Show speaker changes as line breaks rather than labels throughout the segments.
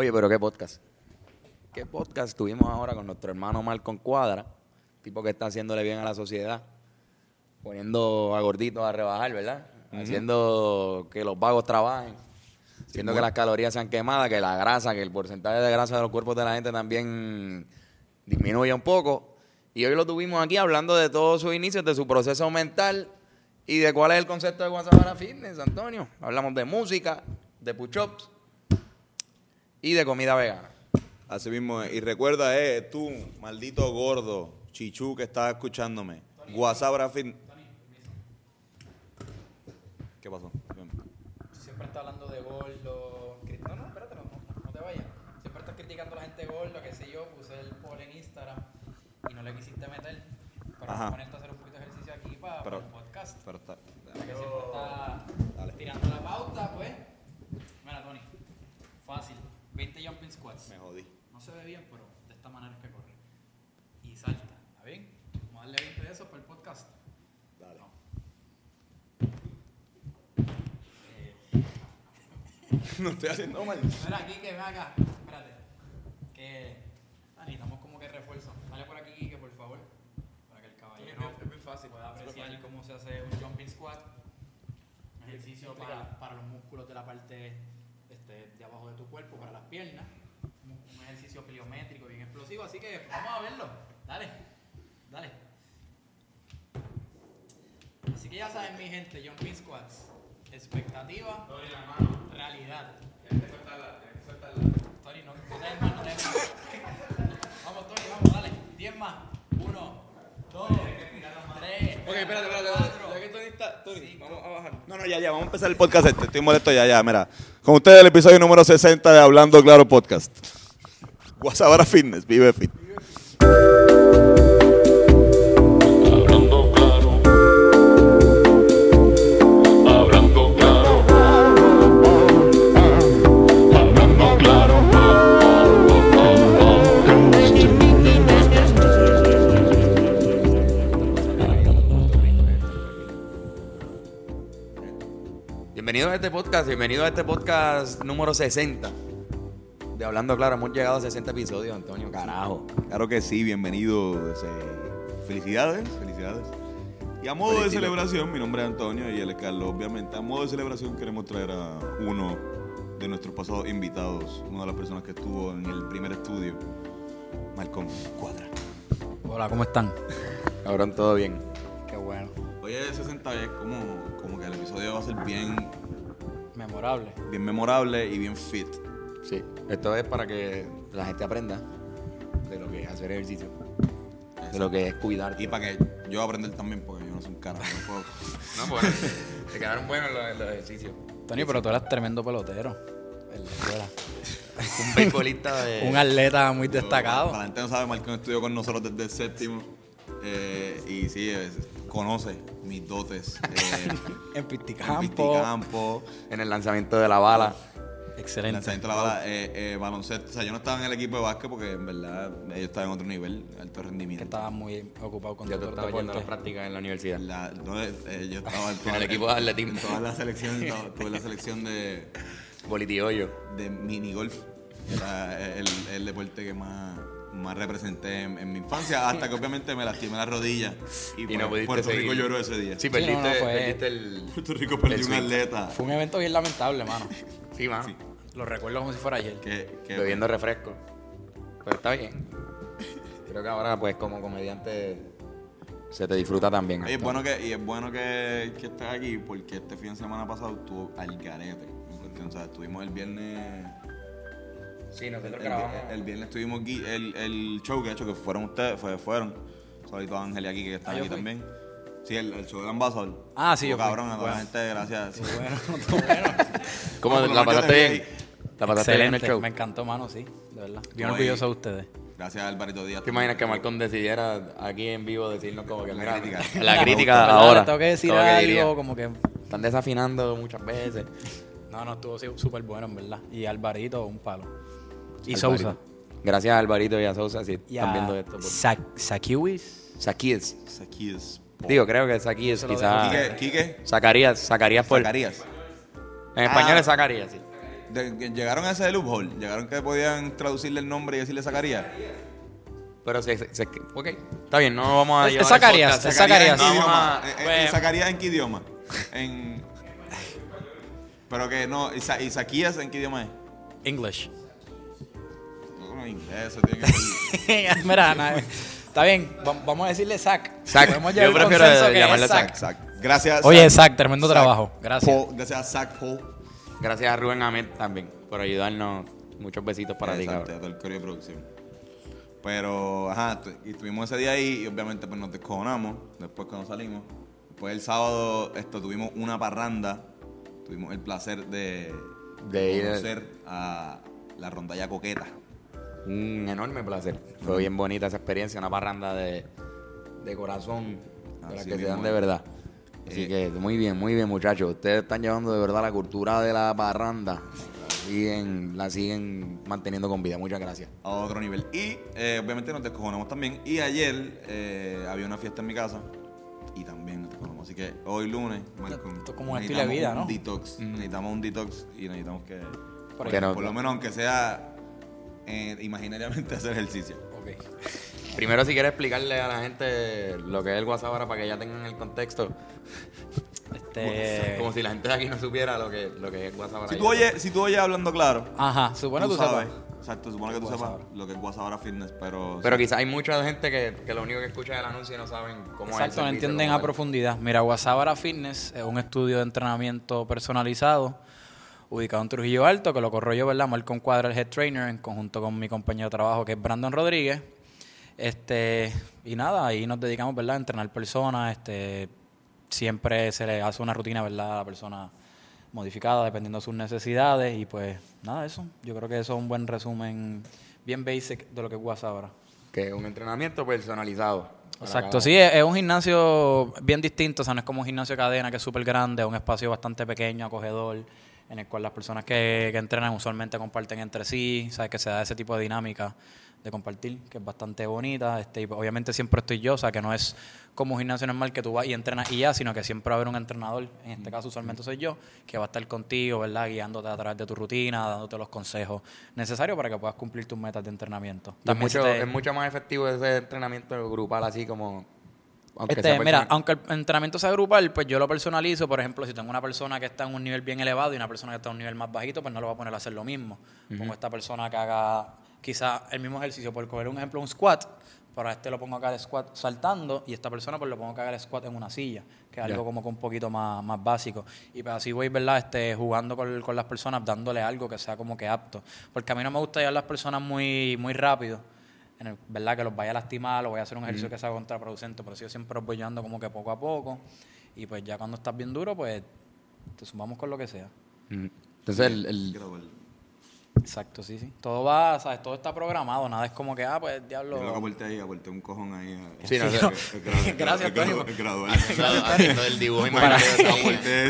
Oye, pero qué podcast. ¿Qué podcast tuvimos ahora con nuestro hermano Malcolm Cuadra? Tipo que está haciéndole bien a la sociedad. Poniendo a gorditos a rebajar, ¿verdad? Haciendo que los vagos trabajen. Haciendo que las calorías sean quemadas, que la grasa, que el porcentaje de grasa de los cuerpos de la gente también disminuya un poco. Y hoy lo tuvimos aquí hablando de todos sus inicios, de su proceso mental y de cuál es el concepto de Guasabara Fitness, Antonio. Hablamos de música, de push-ups y de comida vegana.
Así mismo, es. y recuerda, eh, tú, maldito gordo, chichu que estás escuchándome, Guasabra Fin. ¿Qué pasó?
Siempre está hablando de gordo. No, no, espérate, no, no, no te vayas. Siempre estás criticando a la gente gorda, qué sé yo. Puse el poll en Instagram y no le quisiste meter. Pero
Ajá.
voy a ponerte a hacer un poquito de ejercicio aquí para,
Pero-
el podcast.
Pero está.
Ya que siempre está
Dale.
tirando la pauta, pues. Mira, Tony. Fácil. 20 jumping squats.
Me jodí.
No se ve bien, pero de esta manera es que corre. Y salta. ¿Está bien? Vamos a darle 20 de esos para el podcast.
Dale.
No.
No estoy haciendo mal.
Mira, aquí que ven acá. Espérate. Que ah, necesitamos como que refuerzo. Dale por aquí, Kike, por favor. Para que el caballero pueda apreciar cómo se hace un jumping squat. Un ejercicio para, para los músculos de la parte este, de abajo de tu cuerpo, para las piernas. Un, ejercicio pliométrico bien explosivo. Así que vamos a verlo. Dale. Dale. Así que ya saben, mi gente, jumping squats. Expectativa, realidad. Tony, no, no te más, no te más. Vamos, Tony, vamos, dale. 10 más. 1, 2, 3.
Ok, espérate, espérate, espérate. Ya que Tony está. Tony, vamos a bajar.
No, no, ya, ya, vamos a empezar el podcast este. Estoy molesto ya, ya, mira. Con ustedes el episodio número 60 de Hablando Claro Podcast. Guasabara Fitness, vive fit.
Hablando
este podcast, bienvenidos a este podcast número 60. De Hablando Claro, hemos llegado a 60 episodios, Antonio, carajo.
Claro que sí, bienvenidos. eh, felicidades, felicidades. Y a modo de celebración, mi nombre es Antonio y él es Carlos, obviamente. A modo de celebración queremos traer a uno de nuestros pasados invitados, una de las personas que estuvo en el primer estudio, Malcolm Cuadra.
Hola, ¿cómo están?
Cabrón, todo bien.
Qué bueno.
Hoy es 60 es como, como que el episodio va a ser bien,
Memorable.
bien memorable y bien fit.
Sí, esto es para que la gente aprenda de lo que es hacer ejercicio, de lo que es cuidarte.
Y para que yo aprender también, porque yo no soy un carajo. no puedo.
No, pues, te quedaron buenos los, los ejercicios.
Tony, pero tú eras tremendo pelotero. en la escuela.
Un beisbolista de...
Un atleta muy
Para
destacado.
la gente no sabe, Malcolm estudió con nosotros desde el séptimo. Eh, y sí, es- conoce mis dotes. eh,
En
en
Pisticampo.
En el lanzamiento de la bala.
Excelente.
lanzamiento de la bala, eh, eh, baloncesto. O sea, yo no estaba en el equipo de básquet porque en verdad ellos estaban en otro nivel, alto
Que
rendimiento.
estaba muy ocupado con otros
estaba yendo a las prácticas en la universidad.
La- no, eh, yo estaba en,
En el equipo de atletismo.
En toda la selección, to- tuve la selección de,
Bolitiollo.
de minigolf. Era el, el deporte que más, más representé en, en mi infancia, hasta que obviamente me lastimé la rodilla. Y,
Y
pues,
no pudiste
Puerto Rico lloró ese día.
Sí, perdiste,
no, fue-
perdiste el...
Puerto Rico perdió un atleta.
Fue un evento bien lamentable, mano.
Sí, mano.
Sí.
Lo recuerdo como si fuera ayer.
Que, que-
Bebiendo refresco. Pero está bien. Creo que ahora, pues, como comediante, se te disfruta también.
Oye, es bueno que, y es bueno que, que estés aquí porque este fin de semana pasado estuvo al garete. en cuestión, O sea, estuvimos el viernes.
Sí,
El,
nosotros
el-
grabamos.
el viernes tuvimos el, el show que hecho que fueron ustedes, fue, fueron. Saludito a Ángel y aquí que están
Ah,
aquí
fui.
también. Sí, el, el show del Ambassador.
Ah, sí, yo
Estuvo
fui.
cabrón, a toda la
Bueno.
gente, gracias.
Bueno, todo bueno.
¿Cómo la pasaste bien? ¿La pasaste bien en el
Excelente.
show?
Me encantó, mano, sí. De verdad. Bien orgulloso de ustedes.
Gracias Alvarito Díaz.
¿Te imaginas que Malcolm decidiera aquí en vivo decirnos como que
La crítica.
La crítica ahora.
Tengo que decir algo como que...
Están desafinando muchas veces.
No, no, estuvo sí, súper bueno, en verdad. Y Alvarito, un palo. Y
Alvarito.
Sousa.
Gracias a Alvarito y a Sousa si
Y
están
a
viendo esto.
Sa- Sakiwis.
Saquíes.
Saquíes.
Digo, creo que
lo
quizás.
Quique, Quique.
Zacarías, Zacarías por.
Zacarías.
En español
Ah.
es Zacarías, sí.
de- llegaron a ese loophole, llegaron que podían traducirle el nombre y decirle Zacarías.
Pero se, se, ok, está bien, no vamos a
Es-
llevar
Zacarías, es Zacarías.
Eh, eh, ¿Zacarías en qué idioma? En... Pero que no, Isa- Isaquías en qué idioma es?
English.
Eso tiene que.
Mira, na- está bien, va- vamos a decirle Zach.
Zach.
Podemos
Yo
llegar al
prefiero
consenso que
llamarle
es
Zach.
Zach, Gracias.
Oye,
Zach.
Zach, tremendo
Zach
trabajo. Gracias.
Paul, gracias a Zach Paul.
Gracias a Rubén Ahmed también por ayudarnos. Muchos besitos para ti,
Exacto,
cabrón.
a todo el coreo de producción. Pero, ajá, y estuvimos ese día ahí y obviamente pues nos descojonamos después cuando salimos. Después el sábado esto, tuvimos una parranda, tuvimos el placer de,
De ir-
conocer a la rondalla coqueta.
Un enorme placer. Fue bien bonita esa experiencia, una parranda de, de corazón, de las
Así
que se dan de verdad. Así
Eh.
que muy bien, muy bien, muchachos. Ustedes están llevando de verdad la cultura de la parranda. Siguen, la siguen manteniendo con vida. Muchas gracias.
a otro nivel. Y eh, obviamente nos descojonamos también. Y ayer eh, había una fiesta en mi casa y también nos descojonamos. Así que hoy lunes, Malcolm,
Esto es como un estilo de vida,
un
¿no?
Detox. Necesitamos un detox y necesitamos que,
Por
Que no-
por lo menos aunque sea eh, imaginariamente hacer ejercicio.
Ok.
Primero, si quieres explicarle a la gente lo que es el WhatsApp ahora para que ya tengan el contexto.
Este.
Como si la gente de aquí no supiera lo que, lo que es WhatsApp ahora.
Si tú oyes, si tú oyes hablando claro,
Ajá, supone
tú
tú sepas.
sabes. Exacto, supone que tú sepas lo que es Guasabara Fitness, pero...
Pero quizás hay mucha gente que, que lo único que escucha es el anuncio y no saben cómo es el
Exacto, no entienden a
es.
profundidad. Mira, Guasabara Fitness es un estudio de entrenamiento personalizado ubicado en Trujillo Alto, que lo corro yo, ¿verdad? Malcolm Cuadra, el head trainer, en conjunto con mi compañero de trabajo, que es Brandon Rodríguez. Este, y nada, ahí nos dedicamos, ¿verdad? A entrenar personas. Este, siempre se le hace una rutina, ¿verdad? A la persona modificada, dependiendo de sus necesidades. Y pues, nada, eso. Yo creo que eso es un buen resumen, bien basic de lo que es Guasabara.
Que es un entrenamiento personalizado.
Exacto, sí, es, es un gimnasio bien distinto, o sea, no es como un gimnasio de cadena que es súper grande, es un espacio bastante pequeño, acogedor, en el cual las personas que, que entrenan usualmente comparten entre sí, sabes que se da ese tipo de dinámica de compartir, que es bastante bonita, este, y pues, obviamente siempre estoy yo, o sea, que no es como un gimnasio normal que tú vas y entrenas y ya, sino que siempre va a haber un entrenador, en este caso usualmente soy yo, que va a estar contigo, ¿verdad? Guiándote a través de tu rutina, dándote los consejos necesarios para que puedas cumplir tus metas de entrenamiento.
Es,
También se
mucho,
te-
es mucho más efectivo ese entrenamiento grupal así como... aunque
Este, mira, aunque el entrenamiento sea grupal, pues yo lo personalizo. Por ejemplo, si tengo una persona que está en un nivel bien elevado y una persona que está en un nivel más bajito, pues no lo voy a poner a hacer lo mismo. Pongo esta persona que haga quizá el mismo ejercicio, por coger un ejemplo, un squat, para este lo pongo acá el squat saltando y esta persona pues lo pongo haga el squat en una silla, que es algo como que un poquito más, más básico. Y pues así voy, ¿verdad? Este, jugando con, con las personas, dándole algo que sea como que apto. Porque a mí no me gusta llevar las personas muy, muy rápido en el- ¿verdad? Que los vaya a lastimar, o voy a hacer un ejercicio que sea contraproducente, pero sí yo siempre los voy llevando como que poco a poco. Y pues ya cuando estás bien duro, pues te sumamos con lo que sea.
Mm. Entonces, el, el-
Gradual.
Exacto, sí, sí. Todo va, ¿sabes? Todo está programado, nada es como que, ah, pues
Yo
diablo.
lo que aporté ahí, aporté un cojón ahí. a-
Sí, no,
es
Gracias, Tony.
el dibujo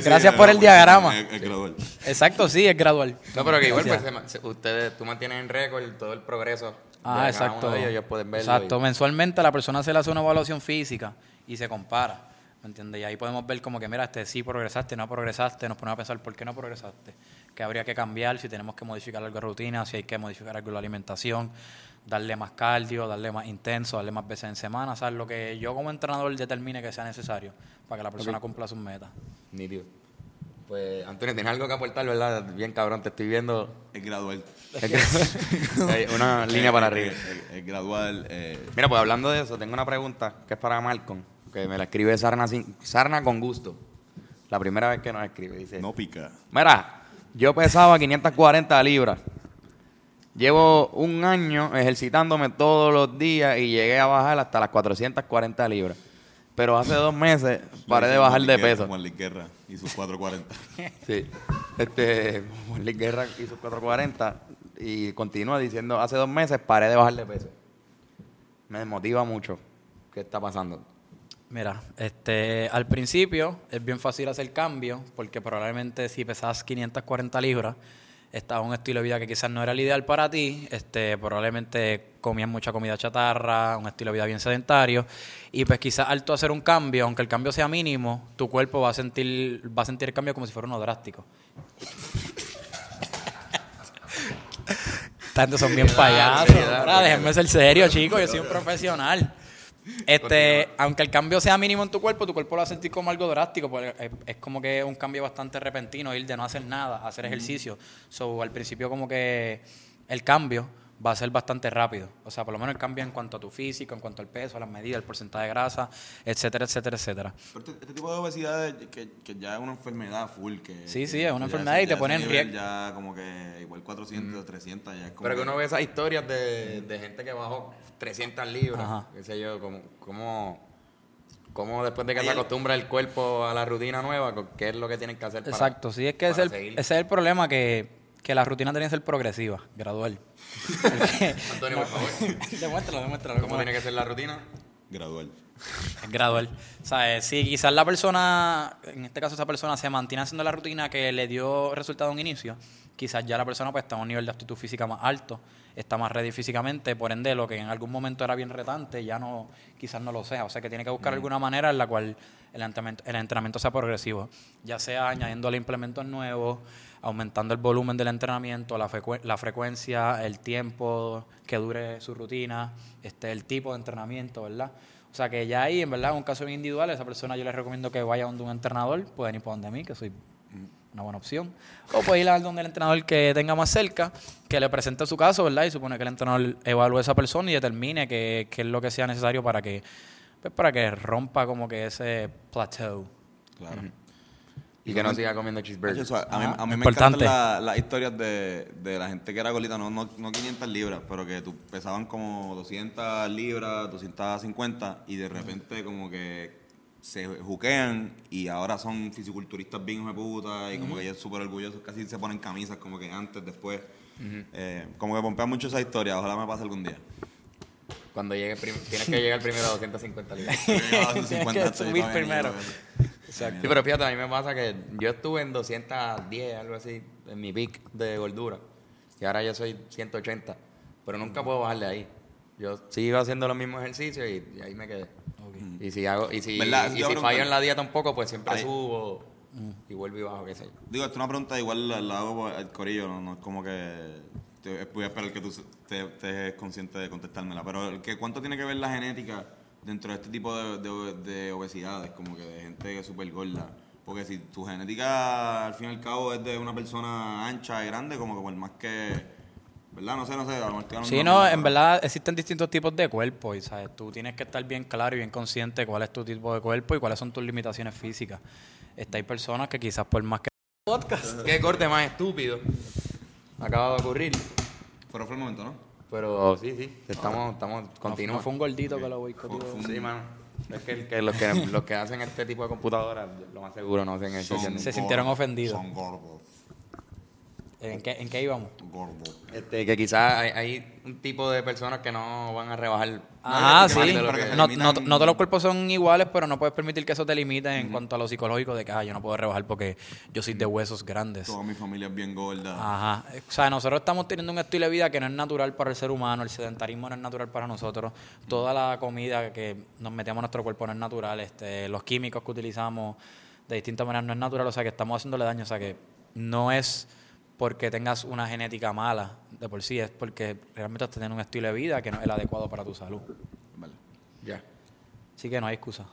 Gracias por el diagrama.
Es, gradual.
Exacto, sí, es gradual.
No, pero que igual pues, ustedes, tú mantienes en récord todo el progreso.
Ah,
de
exacto.
uno de ellos, ellos pueden verlo.
Exacto.
y-
Mensualmente la persona se le hace una evaluación física y se compara. ¿Me entiendes? Y ahí podemos ver como que, mira, este sí progresaste, no progresaste, nos ponemos a pensar por qué no progresaste, qué habría que cambiar, si tenemos que modificar algo de rutina, si hay que modificar algo de la alimentación, darle más cardio, darle más intenso, darle más veces en semana, ¿sabes? Lo que yo como entrenador determine que sea necesario para que la persona cumpla sus metas.
Nítido. Pues, Antonio, tienes algo que aportar, ¿verdad? Bien cabrón, te estoy viendo.
Es gradual.
Una línea para arriba.
Es, es- es gradual. eh,
Mira, pues hablando de eso, tengo una pregunta que es para Malcolm, que me la escribe Sarna, sin- Sarna con gusto. La primera vez que nos escribe, dice.
no pica.
Mira, yo pesaba 540 libras. Llevo un año ejercitándome todos los días y llegué a bajar hasta las 440 libras. Pero hace dos meses paré de bajar de peso.
Juan Luis Guerra y sus 440.
Sí. Este, Juan Luis Guerra hizo 440 y continúa diciendo, hace dos meses paré de bajar de peso. Me desmotiva mucho. ¿Qué está pasando?
Mira, este, al principio es bien fácil hacer cambio, porque probablemente si pesabas 540 libras, estabas en un estilo de vida que quizás no era el ideal para ti, este, probablemente comías mucha comida chatarra, un estilo de vida bien sedentario, y pues quizás al tú hacer un cambio, aunque el cambio sea mínimo, tu cuerpo va a sentir, va a sentir el cambio como si fuera uno drástico. Gente son bien payasos. Ahora, déjenme ser serio, chicos. Yo soy un profesional. Este, aunque el cambio sea mínimo en tu cuerpo, tu cuerpo lo va a sentir como algo drástico, porque es, es como que un cambio bastante repentino, ir de no hacer nada a hacer ejercicio. So, al principio como que el cambio va a ser bastante rápido. O sea, por lo menos el cambio en cuanto a tu físico, en cuanto al peso, a las medidas, el porcentaje de grasa, etcétera, etcétera, etcétera.
Pero este, este tipo de obesidad es que, que ya es una enfermedad full. Que,
Sí,
que-
sí, es una enfermedad
ese-
y te
ya
pone
ese
en riesgo.
Ya como que igual 400, 300, ya es como
Pero que uno ve esas historias de, de gente que bajó 300 libras,
Ajá.
qué sé yo, como, como, como después de que se acostumbra el cuerpo a la rutina nueva, ¿qué es lo que tienen que hacer para
Exacto, sí, es que es, el, ese es el problema, que, que la rutina tiene que ser progresiva, gradual. Porque-
Antonio, por favor,
demuéstralo, demuéstralo.
¿cómo tiene que ser la rutina?
gradual.
Es gradual. O sea, eh, si quizás la persona, en este caso esa persona se mantiene haciendo la rutina que le dio resultado en un inicio, quizás ya la persona pues está a un nivel de aptitud física más alto, está más ready físicamente, por ende lo que en algún momento era bien retante, ya no, quizás no lo sea. O sea que tiene que buscar alguna manera en la cual el entrenamiento, el entrenamiento sea progresivo, ya sea añadiéndole implementos nuevos, aumentando el volumen del entrenamiento, la, frecue- la frecuencia, el tiempo que dure su rutina, este, el tipo de entrenamiento, ¿verdad? O sea que ya ahí, en verdad, en un caso bien individual, esa persona yo les recomiendo que vaya donde un entrenador, pueden ir por donde mí, que soy una buena opción. O puede ir a donde el entrenador que tenga más cerca, que le presente su caso, ¿verdad? Y supone que el entrenador evalúe a esa persona y determine qué, qué es lo que sea necesario para que, pues, para que rompa como que ese plateau.
Claro.
Y que no siga comiendo cheeseburgers.
a mí, a mí me encantan la- las historias de, de la gente que era gordita, no, no, no 500 libras, pero que tú pesaban como 200 libras, 250 y de repente como que se juquean y ahora son fisiculturistas bien hijos de puta y como que ellos súper orgullosos, casi se ponen camisas como que antes, después. Eh, como que pompean mucho esa historia, ojalá me pase algún día.
Cuando llegue prim- tienes que llegar primero a 250 libras.
Tienes que subir primero.
Sí, pero fíjate, a mí me pasa que yo estuve en 210, algo así, en mi pic de gordura. Y ahora yo soy 180. Pero nunca puedo bajar de ahí. Yo sigo haciendo los mismos ejercicios y, y ahí me quedé. Y si hago, y si,
¿Verdad?
y si fallo en la dieta un poco, pues siempre
Ahí.
subo y vuelvo y bajo, qué sé yo.
Digo, esto es una pregunta igual la, la hago el corillo, no, no es como que te, voy a esperar que tú estés consciente de contestármela, pero que ¿cuánto tiene que ver la genética dentro de este tipo de, de- de obesidades, como que de gente que es súper gorda? Porque si tu genética al fin y al cabo es de una persona ancha y grande, como que por más que... ¿Verdad? No sé, no sé. A lo mejor
Sí,
de-
no, en verdad existen distintos tipos de cuerpo y sabes, tú tienes que estar bien claro y bien consciente cuál es tu tipo de cuerpo y cuáles son tus limitaciones físicas. Este, hay personas que quizás por más que
Qué corte más estúpido acaba de ocurrir.
Pero fue el momento, ¿no?
Pero sí, sí, estamos, estamos,
no,
continúa.
fue un gordito que lo boicoteó.
Fue- fue un-
Sí, mano. Es que, que los que los que hacen este tipo de computadoras, lo más seguro no hacen eso.
Se sintieron ofendidos.
Son gordos,
¿En qué, ¿En qué íbamos?
gordos.
Este, que quizás hay, hay un tipo de personas que no van a rebajar.
Ah, sí.
que-
No, no todos los cuerpos son iguales, pero no puedes permitir que eso te limite en cuanto a lo psicológico de que ah, yo no puedo rebajar porque yo soy de huesos grandes.
Toda mi familia es bien gorda.
Ajá. O sea, nosotros estamos teniendo un estilo de vida que no es natural para el ser humano, el sedentarismo no es natural para nosotros, toda la comida que nos metemos a nuestro cuerpo no es natural, este, los químicos que utilizamos de distintas maneras no es natural, o sea que estamos haciéndole daño, o sea que no es porque tengas una genética mala de por sí, es porque realmente estás teniendo un estilo de vida que no es el adecuado para tu salud.
Vale.
Ya.
Así que no hay excusa.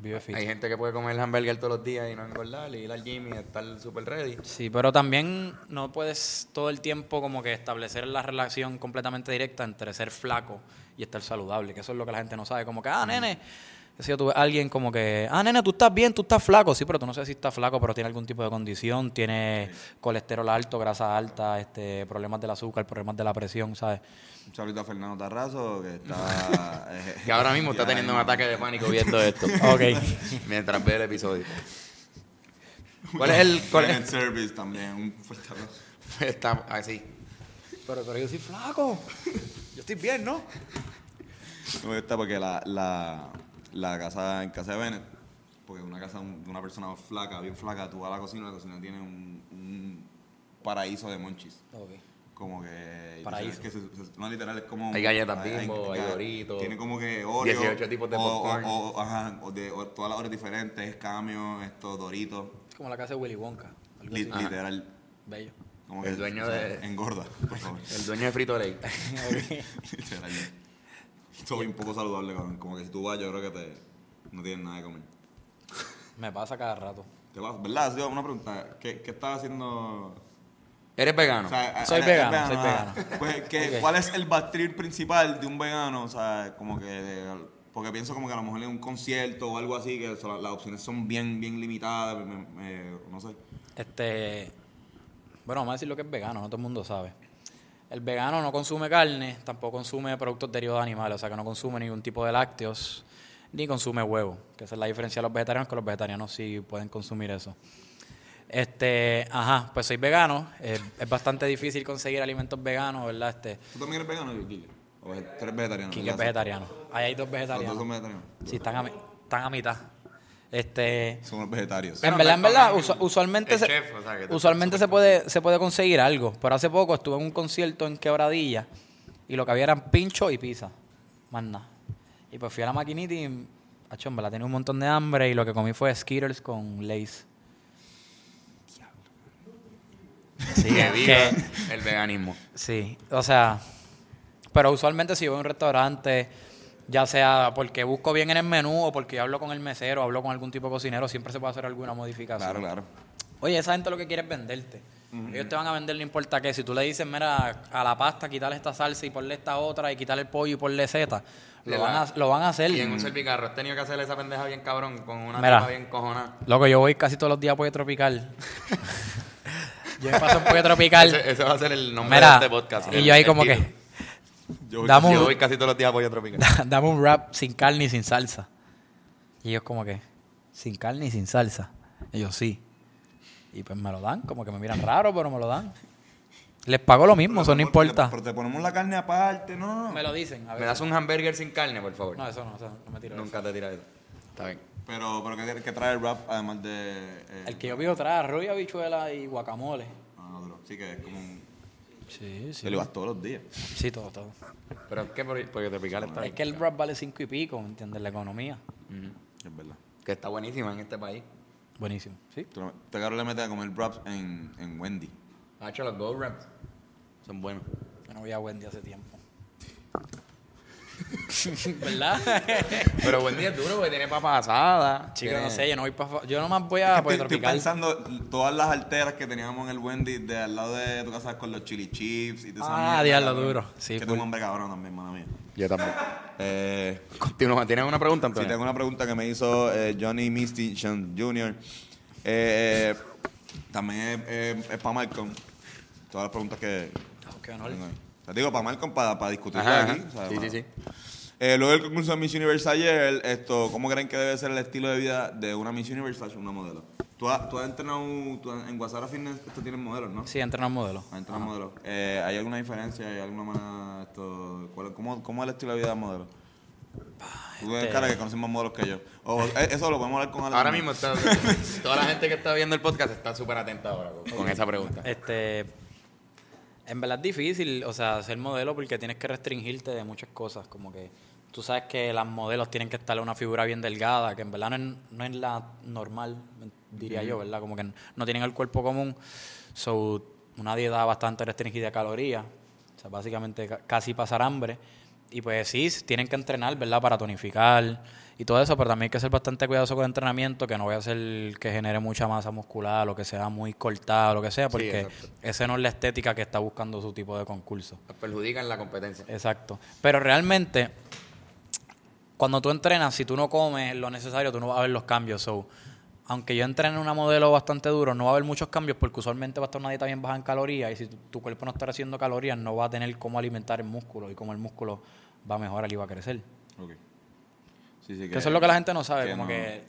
Vive fit.
Hay gente que puede comer hamburger todos los días y no engordar, y ir al gym y estar súper ready.
Sí, pero también no puedes todo el tiempo como que establecer la relación completamente directa entre ser flaco y estar saludable, que eso es lo que la gente no sabe, como que, ah, nene, si yo tuve alguien como que, ah, nene, tú estás bien, tú estás flaco, sí, pero tú no sé si estás flaco, pero tiene algún tipo de condición, tiene colesterol alto, grasa alta, este, problemas del azúcar, problemas de la presión, ¿sabes?
Un saludito a Fernando Tarrazo, que está... eh,
Que ahora mismo está teniendo un ataque de pánico viendo esto.
Ok.
Mientras ve el episodio. ¿Cuál es el...? Cuál es?
Service también, un fuerte abrazo.
Está así.
Pero, pero yo soy flaco. Yo estoy bien, ¿no?
Me gusta porque la, la, la casa, en casa de Bennett, porque una casa de una persona flaca, bien flaca, tú vas a la cocina, la cocina tiene un, un paraíso de monchis. Como que...
Paraíso.
Es que se- se- no, literal, es como...
Hay galletas Bimbo, hay Doritos.
Tiene como que Oreo.
18 tipos de
o-
popcorn.
O, o- ajá, o de o todas las horas diferentes, camio, esto, Doritos.
Es como la casa de Willy Wonka.
Li- literal.
Bello.
Como
El dueño de-
Engorda, por favor.
El dueño de Frito Lay.
Literal. Esto es un poco saludable, cabrón. Como que si tú vas, yo creo que te, no tienes nada de comer.
Me pasa cada rato.
Te vas, ¿verdad? Sí, una pregunta. ¿Qué, qué estás haciendo?
¿Eres vegano?
O sea,
Soy
¿eres
vegano, soy
ah,
vegano.
Pues, ¿qué-
Ok.
¿cuál es el backtrip principal de un vegano? O sea, como que... Porque pienso como que a lo mejor en un concierto o algo así, que las opciones son bien, bien limitadas, me- me- no sé.
Este. Bueno, vamos a decir lo que es vegano, no todo el mundo sabe. El vegano no consume carne, tampoco consume productos derivados de animales, o sea que no consume ningún tipo de lácteos, ni consume huevo, que esa es la diferencia de los vegetarianos, que los vegetarianos sí pueden consumir eso. Este, ajá, pues soy vegano, eh, es bastante difícil conseguir alimentos veganos, ¿verdad? Este,
¿Tú también eres vegano, Kike? ¿O eres vegetariano? ¿verdad?
es vegetariano. Ahí hay dos
Los dos
vegetarianos.
son vegetarianos.
Sí, están a, están a mitad. Este,
Somos vegetarios.
en verdad, en verdad, usu- usualmente,
el
se,
chef, o sea, que te-
usualmente se puede, se puede conseguir algo. Pero hace poco estuve en un concierto en Quebradilla y lo que había eran pincho y pizza. Más nada. Y pues fui a la maquinita y, acho, en verdad tenía un montón de hambre y lo que comí fue Skittles con Lace. Sí,
Que viva
que-
el veganismo.
Sí, o sea, pero usualmente si voy a un restaurante, ya sea porque busco bien en el menú o porque hablo con el mesero, hablo con algún tipo de cocinero, siempre se puede hacer alguna modificación.
Claro, claro.
Oye, esa gente lo que quiere es venderte. Ellos te van a vender no importa qué. Si tú le dices, mira, a la pasta quitarle esta salsa y ponle esta otra y quitarle el pollo y ponle Z,
Le
lo van,
va-
a, lo van a hacer.
Y en un servicarro has tenido que hacerle esa pendeja bien cabrón con una
Mira.
bien cojonada.
Loco, yo voy casi todos los días a Pollo Tropical. yo me paso en Pollo Tropical.
Ese, ese va a ser el nombre
Mira,
de este podcast.
y yo ahí como que,
Yo,
Dame
Yo
un-
voy casi todos los días a Pollo Tropical.
dame un wrap sin carne y sin salsa. Y ellos como que, sin carne y sin salsa. Y yo, sí. Y pues me lo dan, como que me miran raro, pero me lo dan. Les pago lo mismo, eso no importa.
Pero te ponemos la carne aparte, no, no, no.
Me lo dicen, a
¿Me das un hamburger sin carne, por favor?
No, eso no, eso no me tiro.
Nunca te tiras eso. Está bien.
Pero, pero ¿qué, qué trae el rap además de. eh,
El que yo pido trae arroz y habichuela y guacamole.
Ah, no, otro. Sí, que es como un.
Sí, sí.
Que lo vas todos los días.
Sí, todo, todo.
Pero es que por- Pollo Tropical está
Es
bien.
que el wrap vale cinco y pico, ¿me entiendes? La economía.
Es verdad.
Que está buenísima en este país.
Buenísimo. Sí.
Tú no- Te caro le metes a comer wraps en, en Wendy.
Ha hecho los Gold Wraps. Son buenos.
Yo no voy a Wendy hace tiempo. ¿Verdad?
Pero buen día es duro porque tiene papas asadas.
Chico,
tiene-
no sé, yo no voy para... Yo nomás voy a
estoy, estoy
Tropical.
pensando todas las alteras que teníamos en el Wendy de al lado de tu casa con los chili chips y toda esa
Ah, diablo, duro. Sí,
que tengo un hambre cabrón también, mala mía.
Yo también.
Eh,
Continúa. ¿Tienes una pregunta,
Sí,
Antonio?
tengo una pregunta que me hizo eh, Johnny Misty Sean Jr. Eh, eh, también es, para Malcolm. Todas las preguntas que
Ah, qué honor.
Digo, para Malcolm, para discutir
Ajá,
aquí.
ajá.
o sea,
Sí,
para-
sí, sí.
Eh, luego del concurso de Miss Universe ayer, esto, ¿cómo creen que debe ser el estilo de vida de una Miss Universe una modelo? Tú has, tú has entrenado, tú has- en Guasara Fitness esto tienen modelos, ¿no?
Sí, entrenar modelo.
Has entrenado modelos. Eh, ¿Hay alguna diferencia? ¿Hay alguna manera, esto, cuál- cómo, ¿Cómo es el estilo de vida de modelo? Tú tienes
este-
cara que conoces más modelos que yo. O, eh, eso lo podemos hablar con Alan.
Ahora mismo está, toda la gente que está viendo el podcast está súper atenta ahora con, con esa pregunta.
Este, en verdad es difícil, o sea, ser modelo porque tienes que restringirte de muchas cosas, como que tú sabes que las modelos tienen que estar en una figura bien delgada, que en verdad no es, no es la normal, diría yo, ¿verdad? Como que no tienen el cuerpo común, so, una dieta bastante restringida de calorías, o sea, básicamente ca- casi pasar hambre, y pues sí, tienen que entrenar, ¿verdad? Para tonificar y todo eso, pero también hay que ser bastante cuidadoso con el entrenamiento, que no voy a hacer que genere mucha masa muscular o que sea muy cortado, lo que sea, porque
exacto.
esa no es la estética que está buscando su tipo de concurso.
Perjudican la competencia.
Exacto. Pero realmente, cuando tú entrenas, si tú no comes lo necesario, tú no vas a ver los cambios. So, aunque yo entrene una modelo bastante duro, no va a haber muchos cambios porque usualmente va a estar una dieta bien baja en calorías y si tu, tu cuerpo no está haciendo calorías, no va a tener cómo alimentar el músculo y cómo el músculo va a mejorar y va a crecer.
Ok. Sí, sí,
Que eso es lo que la gente no sabe,
que
como
no-
que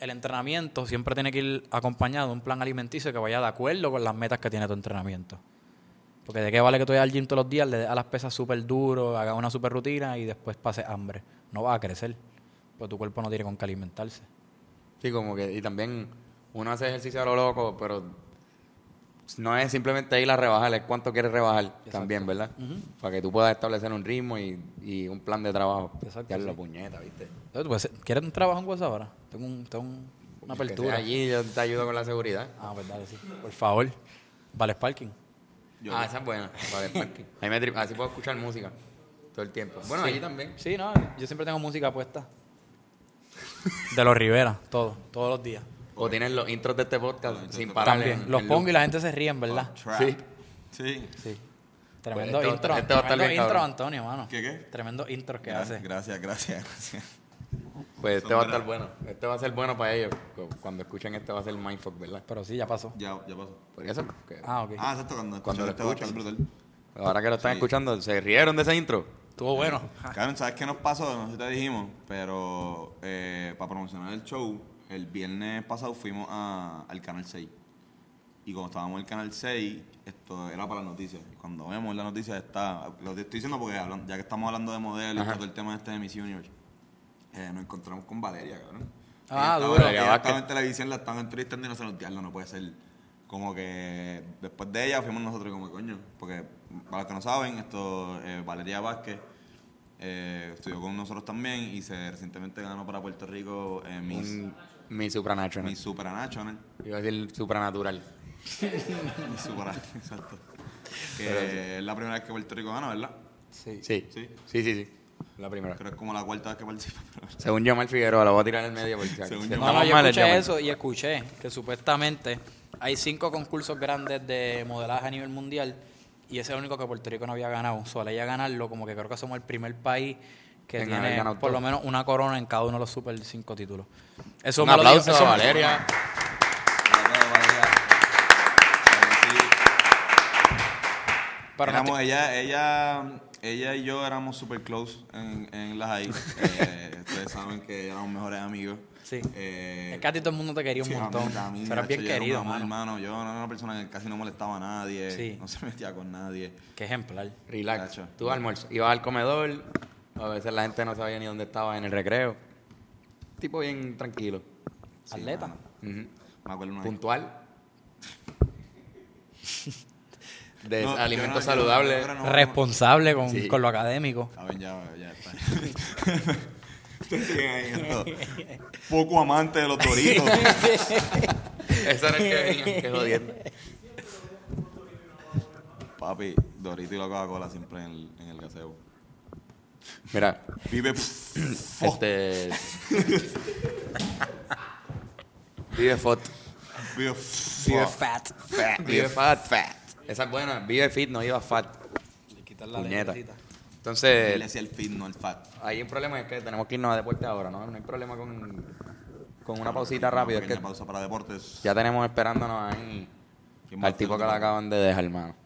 el entrenamiento siempre tiene que ir acompañado de un plan alimenticio que vaya de acuerdo con las metas que tiene tu entrenamiento. Porque de qué vale que tú vayas al gym todos los días, le des a las pesas súper duro, hagas una super rutina y después pases hambre. No vas a crecer, porque tu cuerpo no tiene con qué alimentarse.
Sí, como que, y también uno hace ejercicio a lo loco, pero no es simplemente ir a rebajar, es cuánto quieres rebajar también, ¿verdad? Para que tú puedas establecer un ritmo y, y un plan de trabajo.
Exacto,
Ya
sí.
la puñeta, ¿viste?
¿Quieres un trabajo en WhatsApp ahora? Tengo, un- tengo un- una
Que
apertura.
allí yo te ayudo con la seguridad.
Ah, pues dale, sí. Por favor. Vale, parking.
Yo-
ah, esa es buena. el parking. Ahí me Así puedo escuchar música todo el tiempo. Bueno,
Sí.
allí también.
Sí, no, yo siempre tengo música puesta. De los Rivera, todo, todos los días.
O tienen los intros de este podcast
Los
sin
intros
parar.
También.
en-
Los
en
pongo
loop.
y la gente se ríe, en verdad.
Trap.
Sí.
Sí.
Sí. Tremendo
Pues este
intro.
este va a estar
tremendo
bien
intro,
cabrón.
Antonio, mano.
¿Qué, qué?
Tremendo intro que
Gracias,
hace.
gracias, gracias, gracias.
Pues este
Son
va a estar bueno. Este va a ser bueno para ellos. Cu- Cuando escuchen este va a ser mindfuck, ¿verdad?
Pero sí, ya pasó.
Ya, ya pasó.
Podría ser. que-
Ah, ok.
Ah, exacto, cuando,
Cuando lo
escuchan este
escuchen.
brutal.
Ahora que lo están
Sí.
escuchando, ¿se rieron de ese intro?
Estuvo bueno.
Karen, ¿sabes qué nos pasó? No sé si te dijimos, pero eh, para promocionar el show, el viernes pasado fuimos a- al Canal 6. Y cuando estábamos en el Canal 6, esto era para las noticias. Y cuando vemos la noticia está... Lo estoy diciendo porque hablan- ya que estamos hablando de modelos y todo el tema de este de Miss Universe, eh, nos encontramos con Valeria, cabrón.
Ah,
Ella estaba-
duro.
ella estaba en televisión, la estaban entrevistando y no se nos diablo, no puede ser. Como que después de ella fuimos nosotros como coño. Porque para los que no saben, esto eh, Valeria Vázquez eh, estudió con nosotros también y se recientemente ganó para Puerto Rico eh, Miss,
Un- Mi supranational.
Miss Supranational.
Iba a decir supranatural.
Miss Supra, exacto. Que es la primera vez que Puerto Rico gana, ¿verdad?
Sí.
Sí.
Sí.
Sí, sí, sí. La primera.
Creo que es como la cuarta vez que participa. pero-
Según yo, Mal Figueroa, lo voy a tirar en el medio porque
Según.
No, no, yo escuché eso y escuché que supuestamente hay cinco concursos grandes de modelaje a nivel mundial y ese es el único que Puerto Rico no había ganado. Solo ella ganarlo, como que creo que somos el primer país que
En
tiene por
todo.
lo menos una corona en cada uno de los super cinco títulos. Eso
Un
me lo dijo-
aplauso
eso
a
me-
Valeria.
Valeria. Sí.
Pero no
Éramos, ella, ella, ella y yo éramos super close en, en las ahí. Eh, ustedes saben que éramos mejores amigos.
Sí.
Eh,
Es que a ti todo el mundo te quería un
sí,
montón. eras bien
yo era un
querido, mano.
hermano. Yo no era una persona que casi no molestaba a nadie.
Sí.
No se metía con nadie.
Qué ejemplar.
Relax.
Cacho.
Tú almuerzo. Ibas al comedor. A veces la gente no sabía ni dónde estaba en el recreo. Tipo bien tranquilo.
Sí,
Atleta.
mano.
Ujú.
Me acuerdo una vez.
Puntual. De
No, yo
alimentos
no- yo no-
saludables.
yo no- no-
Responsable con,
Sí.
con lo académico.
Saben, ya, ya está. Ustedes siguen ahí, esto. Poco amante de los doritos.
Ese era el que venía, que jodiendo.
Papi, Dorito y la Coca-Cola siempre en el, en el gaseo.
Mira,
Vive.
este. Vive Fot.
Vive.
Vive fat.
Fat.
Vive Fat. Fat. Esa es buena. Vive Fit, no iba Fat.
Quitar la
Puñeta. Entonces,
decía el fit, no el fat.
hay un problema, es que tenemos que irnos a deporte ahora, ¿no? No hay problema con, con una pausita rápida. Es que
pausa para deportes.
ya tenemos esperándonos ahí
¿Quién va a
al tipo que la acaban de dejar, hermano.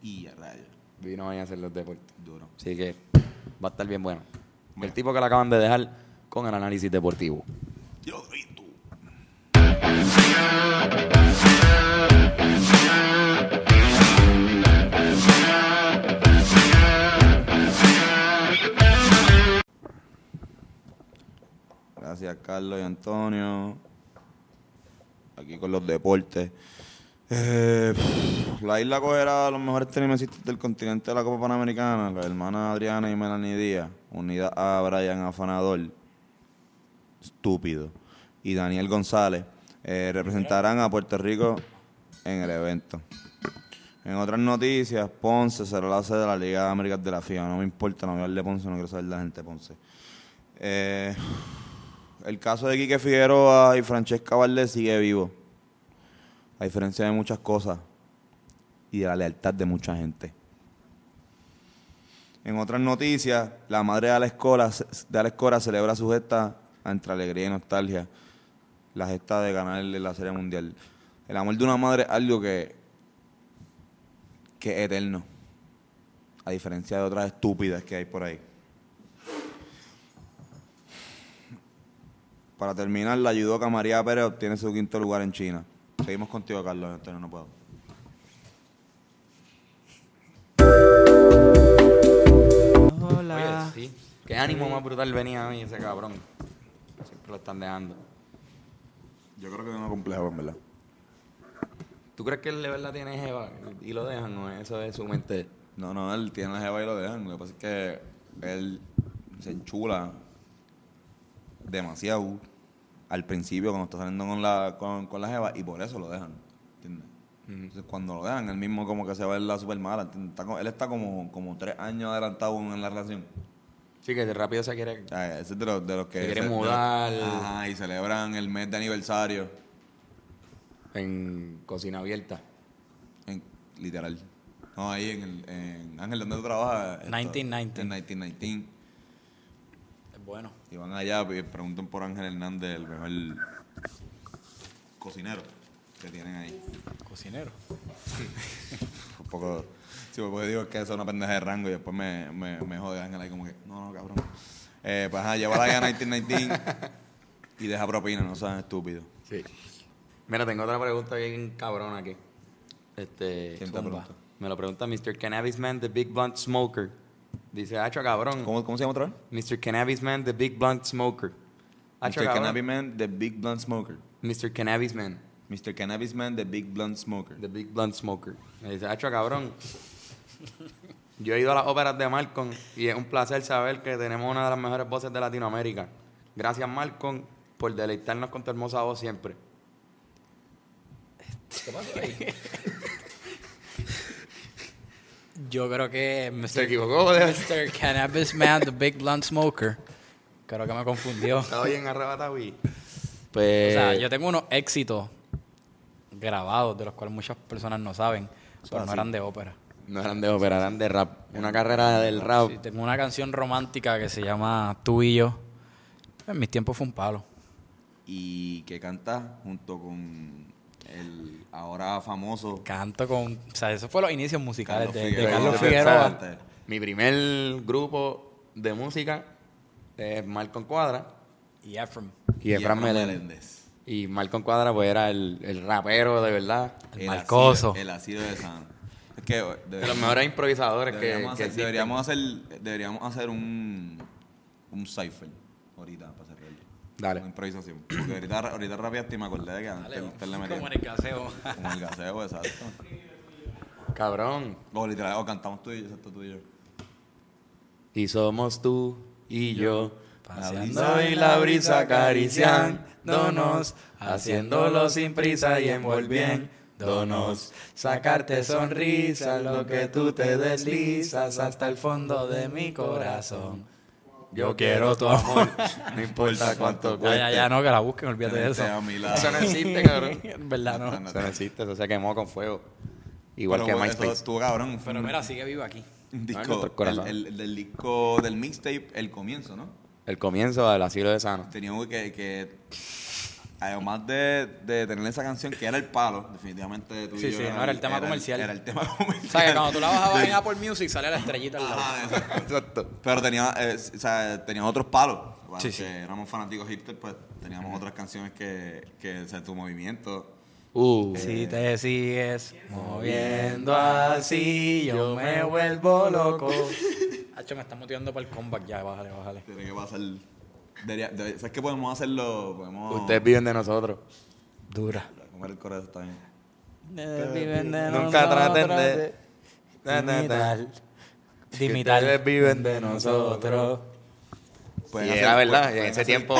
Y a rayos.
Vino ahí a hacer los deportes.
Duro.
Así que va a estar bien bueno. El tipo que la acaban de dejar con el análisis deportivo.
Yo, Dorito. Gracias, Carlos y Antonio. Aquí con los deportes. Eh, la isla cogerá a los mejores tenistas del continente de la Copa Panamericana, la hermana Adriana y Melanie Díaz, unida a Brian Afanador, estúpido, y Daniel González, eh, representarán a Puerto Rico en el evento. En otras noticias, Ponce será la sede de la Liga de Américas de la FIA. No me importa, no voy a hablar de Ponce, no quiero saber de la gente Ponce. Eh, el caso de Quique Figueroa y Francesca Valdés sigue vivo. A diferencia de muchas cosas y de la lealtad de mucha gente. En otras noticias, la madre de Alex Cora, celebra su gesta entre alegría y nostalgia. La gesta de ganarle la Serie Mundial. El amor de una madre es algo que, que es eterno. A diferencia de otras estúpidas que hay por ahí. Para terminar, la judoka María Pérez obtiene su quinto lugar en China. Seguimos contigo, Carlos. Antonio, no puedo.
Hola.
Oye, sí. Qué ánimo más brutal venía hoy ese cabrón. Siempre lo están dejando.
Yo creo que es una compleja, en verdad.
¿Tú crees que él de verdad tiene jeva y lo dejan o eso es su mente?
No, no, él tiene la jeva y lo dejan. Lo que pasa es que él se enchula demasiado al principio cuando está saliendo con la, con, con la jeva y por eso lo dejan. ¿Entiendes? Entonces, cuando lo dejan, él mismo como que se va a ver la super mala. Está él está como, como tres años adelantado en la relación.
Sí, que rápido se quiere.
Ese es de los, de los que...
Se quiere
de los-
mudar.
Ajá, y celebran el mes de aniversario.
En cocina abierta.
En, literal. No, ahí en, el, en Ángel, donde tú trabajas. Esto-
1919.
En 1919.
Bueno.
Y van allá y preguntan por Ángel Hernández, el mejor cocinero que tienen ahí.
Cocinero.
Un poco... Sí, porque digo que eso es una pendeja de rango y después me, me, me jode Ángel ahí como que, no, no, cabrón. Eh, pues ajá, llévala allá a 1919 y deja propina, no sean estúpidos.
Sí. Mira, tengo otra pregunta bien cabrona aquí. Este,
¿Quién te pregunta?
Me lo pregunta Mr. Cannabis Man, the Big Blunt Smoker. Dice, hacho cabrón.
¿Cómo, cómo se llama otra vez?
Mr. Cannabis Man, the Big Blunt Smoker. Hacho
Mr.
cabrón.
Cannabis Man, the Big Blunt Smoker.
Mr. Cannabis Man,
Mr. Cannabis Man, the Big Blunt Smoker.
the Big Blunt Smoker. Me dice, hacho cabrón. Yo he ido a las óperas de Malcolm y es un placer saber que tenemos una de las mejores voces de Latinoamérica. Gracias, Malcolm, por deleitarnos con tu hermosa voz siempre.
Yo creo que
Se
Mr.
equivocó. de-
Mr. Cannabis Man, the Big Blunt Smoker. Creo que me confundió.
Estaba bien arrebatado y...
O
Pues...
sea, yo tengo unos éxitos grabados de los cuales muchas personas no saben, pero no eran de ópera.
No eran de ópera, eran de rap. Una carrera del rap.
Sí, tengo una canción romántica que se llama Tú y yo. En mis tiempos fue un palo.
Y que canta junto con el ahora famoso
Canto con... O sea, esos fueron los inicios musicales
Carlos
de. Carlos Figueroa.
Mi primer grupo de música es Malcolm Cuadra
Y Ephraim.
y Efraín Meléndez. Y Malcolm Cuadra pues era el, el rapero de verdad.
El Malcoso.
Ácido, el ácido de Sano. Es que
De los mejores improvisadores que,
deberíamos,
que
hacer,
existen.
deberíamos hacer deberíamos hacer un un cipher ahorita.
Dale.
Una improvisación. Porque ahorita, ahorita rapeaste y me acordé de que antes antes le metían.
Como en el caseo.
Como el gaseo, exacto.
Cabrón.
O literal, o cantamos tú y yo, exacto, tú y yo.
Y somos tú y yo.
Paseando
y la brisa acariciándonos, haciéndolo sin prisa y envolviéndonos. Sacarte sonrisa, lo que tú te deslizas hasta el fondo de mi corazón. Yo quiero tu amor, no importa cuánto
Ya,
cueste.
ya, ya, no, que la busquen, olvídate de eso.
Eso no existe, cabrón.
En verdad, no.
Eso no existe, eso se quemó con fuego. Igual
Pero,
que
bueno, eso
MySpace.
estuvo cabrón. Fue
Pero
un-
mira, sigue vivo aquí.
disco, el, el- el del disco del mixtape, el comienzo, ¿no?
El comienzo del asilo de Sano.
Teníamos que, que además de, de tener esa canción que era el palo, definitivamente tú y
Sí,
yo
sí, no, era el tema comercial.
Era el tema comercial.
O sea, que cuando tú la bajabas en Apple Music, sale la estrellita al lado.
Ajá, exacto, exacto. Pero tenía, eh, o sea, teníamos otros palos.
Sí,
que
sí.
éramos fanáticos hipster, pues teníamos otras canciones que, que o sea, tu movimiento.
Uh.
Si te sigues moviendo así, yo me vuelvo loco. Hacho, me está motivando para el comeback ya, bájale, bájale.
Tiene que pasar. Debería, debe- ¿Sabes qué podemos hacerlo? Podemos.
Ustedes viven de nosotros.
Dura.
Comer el corazón también.
Nunca traten de...
imitar. De
Que
imitar.
ustedes viven de nosotros.
Pueden hacer-
era verdad,
pueden
y en ese
hacer-
tiempo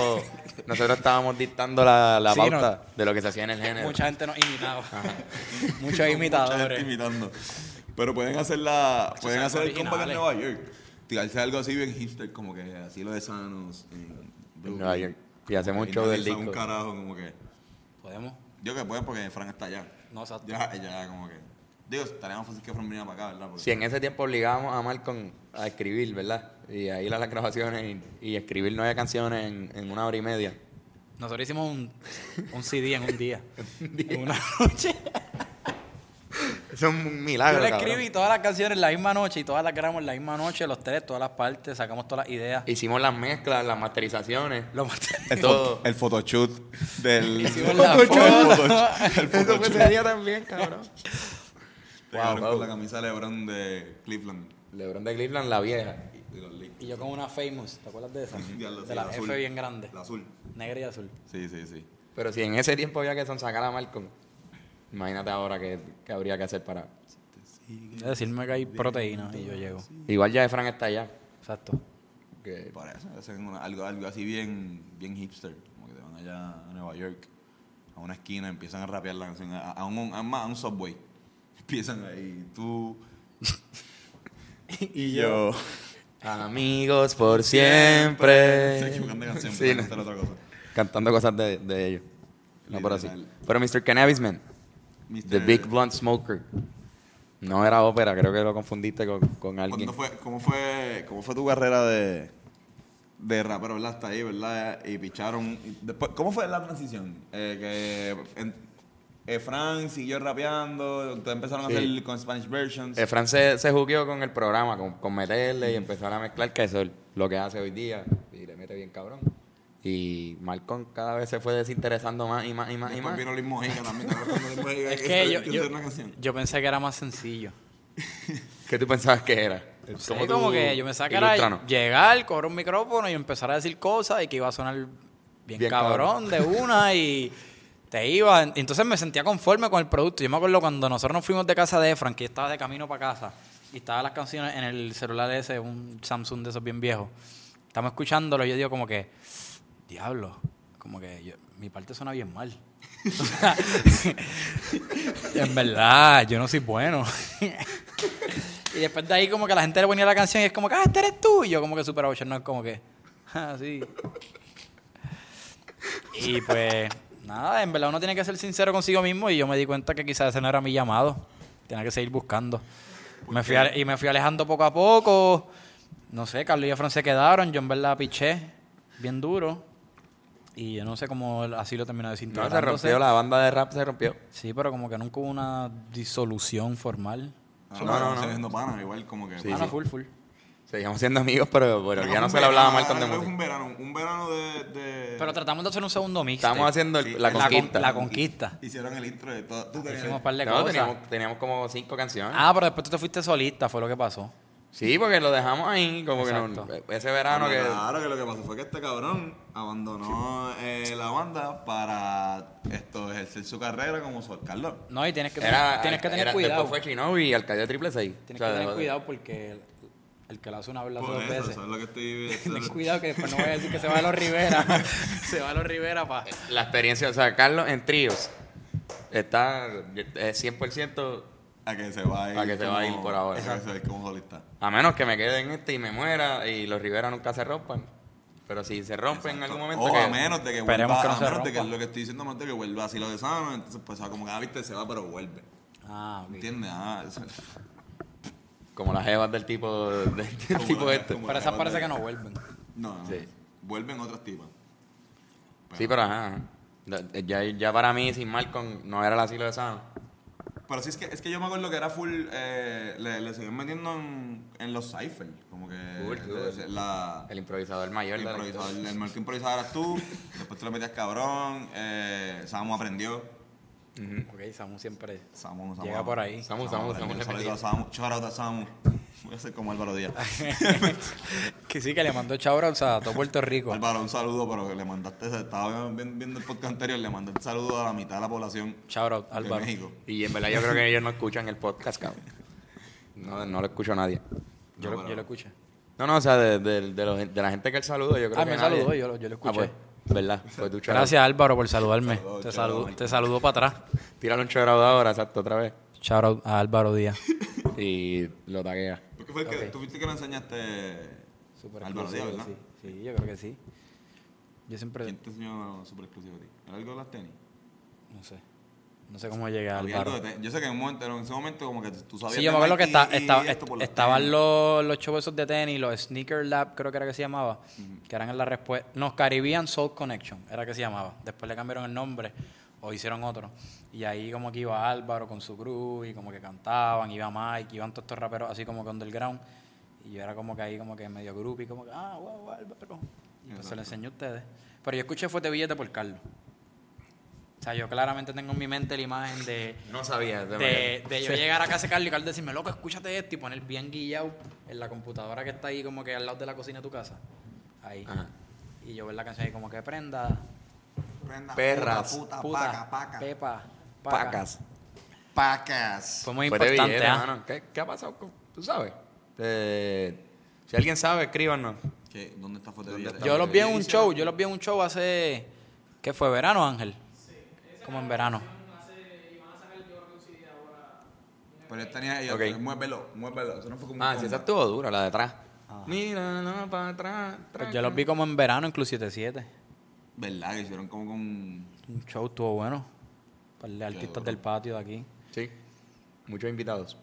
nosotros estábamos dictando la, la
Sí,
pauta de lo que se hacía en el género.
Mucha gente nos imitaba. Muchos
Mucha gente
imitadores.
imitando. Pero pueden hacer la. Pueden hacer el comeback en. Nueva York. Tirarse algo así bien hipster, como que así lo de Sanos. En
En Nueva York. Y hacemos un
Ahí
show del disco.
un carajo, como que.
¿Podemos?
Yo que pueden porque Frank está allá.
No, exacto.
Ya, ya, como que. Digo, estaría más fácil que Frank viniera para acá, ¿verdad? Porque-
Si en ese tiempo obligábamos a Malcolm a escribir, ¿verdad? Y a ir a las grabaciones y, y escribir nueve canciones en, en una hora y media.
Nosotros hicimos un, un CD en un día. En una noche.
Eso es un
Yo
milagro,
le
cabrón.
escribí todas las canciones la misma noche y todas las grabamos la misma noche, los tres, todas las partes, sacamos todas las ideas.
Hicimos las mezclas, las masterizaciones.
El,
todo.
el photoshoot del.
Hicimos la
el
foto.
photoshoot- el
Eso fue
photoshoot.
ese día también, cabrón. Wow.
con la camisa de LeBron de Cleveland.
LeBron de Cleveland, la vieja.
Y
yo con una famous, ¿te acuerdas de esa?
Sí,
De la F
azul.
bien grande.
El azul.
Negra y azul.
Sí, sí, sí.
Pero si en ese tiempo había que sacar a Malcolm, imagínate ahora que, que habría que hacer para...
Decirme que hay proteína y yo llego.
Igual ya Efran está allá.
Exacto.
Que
Por eso, hacen una- algo, algo así bien, bien hipster. Como que te van allá a Nueva York. a una esquina, empiezan a rapear la canción, a, a un, a, más, a un subway. Empiezan ahí, tú y yo.
Amigos por siempre.
Se equivocan de canción,
Sí, no.
otra cosa.
Cantando cosas de, de ellos. No, pero así.
Literal.
Pero Mr. Cannabis Man, The. Big Blunt Smoker. No era ópera, creo que lo confundiste con, con alguien.
¿Cuándo fue, cómo, fue, ¿Cómo fue tu carrera de, de rapero, verdad? Hasta ahí, ¿verdad? Y picharon. y Después, ¿Cómo fue la transición? Eh, que en, eh, Frank siguió rapeando, ustedes empezaron
Sí.
a hacer con Spanish versions.
Eh, Fran se, se jugueó con el programa, con, con meterle y empezar a mezclar, que eso es lo que hace hoy día. Y le mete bien cabrón. Y Malcolm cada vez se fue desinteresando más y más y más y más.
vino Mojica también. ¿te acuerdas cuando Luis Mojica
Es que yo, yo, pensé que era más sencillo.
¿Qué tú pensabas que era?
Sí,
tú-
como que yo pensaba que era
ilústranos.
llegar, cobrar un micrófono y empezar a decir cosas y que iba a sonar bien,
Bien
cabrón, de una y te iba. Entonces me sentía conforme con el producto. Yo me acuerdo cuando nosotros nos fuimos de casa de Efran, que estaba de camino para casa y estaban las canciones en el celular ese, un Samsung de esos bien viejos. Estamos escuchándolo y yo digo como que, diablo, como que yo- mi parte suena bien mal. en verdad, yo no soy bueno. y después de ahí como que la gente le ponía la canción y es como que, ah, este eres tú. Y yo como que super no es como que, ah, sí. Y pues, nada, en verdad uno tiene que ser sincero consigo mismo y yo me di cuenta que quizás ese no era mi llamado. Tenía que seguir buscando. Me fui ale- y me fui alejando poco a poco. No sé, Carlos y Efron se quedaron. Yo en verdad piché bien duro. Y yo no sé cómo así lo terminó
No, se rompió, la banda de rap se rompió.
Sí, pero como que nunca hubo una disolución formal.
Ah,
No, no, no.
sigue siendo pana, igual como que.
Sí,
ah,
sí.
no, full, full.
Seguimos siendo amigos, pero, pero
que
ya no se le hablaba mal con
fue un verano, un verano de. de-
Pero tratamos de hacer un segundo mix.
Estábamos haciendo
Sí,
la
la
conquista.
La conquista.
Hicieron el intro de todo. Tú tenías-
Hicimos un par de
No,
cosas.
teníamos, teníamos como cinco canciones.
Ah, pero después tú te fuiste solista, fue lo que pasó.
Sí, porque lo dejamos ahí, como que no, ese verano que...
Claro que lo que pasó fue que este cabrón abandonó eh, la banda para esto ejercer su carrera como Sol Carlos.
No, y tienes que,
Era,
tienes que tener
era-
cuidado.
Después fue Chinobi y Alcaldía Triple 6.
Tienes que tener cuidado porque el, el que lo hace una vez lo hace dos
eso,
veces.
eso es lo que estoy.
Ten cuidado que después no voy a decir que se va a los Rivera. se va a los Rivera para...
La experiencia, o sea, Carlos en tríos está eh, 100%
A que se va a ir.
A que se va a ir por ahora.
A que se va a ir como solista.
A menos que me quede en este y me muera y los Rivera nunca se rompan. Pero si se rompen en algún momento.
O
que-
a menos de que
Esperemos
vuelva.
que no
a menos de que lo que estoy diciendo, a menos de que vuelva así lo de sano. Entonces, pues, como que, ah, viste, se va, pero vuelve.
Ah, ok.
¿Entiendes? Ah, eso-
Como las jevas del tipo, del, tipo
la-
este.
Pero esas parece
de-
que no vuelven.
No, no.
Sí.
Vuelven otras tipas.
Sí, pero ajá. ajá. Ya, ya para mí, sin Malcolm, no era el asilo de Sano.
Pero sí es que, es que yo me acuerdo que era full. Eh, le, le seguían metiendo en, en los cypher. Como que.
Full,
de- la,
El improvisador mayor
el improvisador, el marco improvisador eras tú. Después tú le metías cabrón. Eh, Samu aprendió.
Ok, Samu siempre
Samu, Samu,
llega por ahí.
Samu, Samu, Samu,
Samu. Out a Samu. Voy a ser como Álvaro Díaz.
Que sí, que le mandó chabros a todo Puerto Rico.
Álvaro, un saludo, pero que le mandaste. Estaba viendo, el podcast anterior, le mandé un saludo a la mitad de la población de
Álvaro.
México.
Y en verdad yo creo que ellos no escuchan el podcast, cabrón. No, no lo escucha nadie.
Yo,
No,
lo,
pero-
yo lo escuché.
No, no, o sea, de, de, de, los- de la gente que él saludo, yo creo
Ah,
que
me
nadie.
saludó, yo lo- yo lo escuché.
Ah, pues, verdad. Pues.
Gracias Álvaro por saludarme. Te,
chao,
saludo, te saludo para atrás.
Tírale un chorado ahora, exacto, otra vez.
Out a Álvaro Díaz.
Y lo taguea.
¿Por qué fue el que, tú fuiste que le enseñaste
Super exclusivo,
¿verdad?
sí. Sí, yo creo que sí. Yo siempre...
¿Quién te enseñó super exclusivo a ti? ¿Era algo de las tenis?
No sé. No sé cómo llegué a
Había algo
Álvaro.
de tenis. Yo sé que en, un momento, en ese momento como que tú sabías
Sí, yo me acuerdo que está-
las
estaban los, los shows esos de tenis, los Sneaker Lab, creo que era que se llamaba, que eran en la respuesta. No, Caribbean Soul Connection, era que se llamaba. Después le cambiaron el nombre o hicieron otro. Y ahí como que iba Álvaro con su crew y como que cantaban, iba Mike, iban todos estos raperos así como que underground. Y yo era como que ahí como que medio grupo y como que, ah, wow, Álvaro. Y pues se lo enseñé a ustedes. Pero yo escuché Fuerte Billete por Carlos. O sea, yo claramente tengo en mi mente la imagen de
No sabía.
de, de yo llegar a casa de Carlos y Carlos decirme, loco, escúchate esto y poner bien guillado en la computadora que está ahí como que al lado de la cocina de tu casa. Ahí.
Ajá.
Y yo ver la canción ahí como que prenda,
Prenda,
Perras.
Puta, puta,
puta,
paca, paca.
pepa, paca.
Pacas.
Pacas.
Fue muy
Fue
importante,
billete,
¿ah?
mano. ¿Qué, ¿Qué ha pasado con.? ¿Tú sabes? Eh, si alguien sabe, escríbanos.
¿Qué? ¿Dónde está Fuerte
¿Dónde
Billete?
está?
Yo los vi en un show, yo los vi en un show hace, ¿qué fue? ¿Verano, Ángel? como en verano.
Pero él tenía, ella,
Ok.
muévelo, muévelo. Eso no fue como
Ah, sí, esa estuvo dura, la de atrás. Mira, no, para atrás.
Pues yo los vi como en verano en Club 77.
¿Verdad? Que hicieron como con...
Un show estuvo bueno. Un par de artistas
duro.
del patio de aquí.
Sí. Muchos invitados.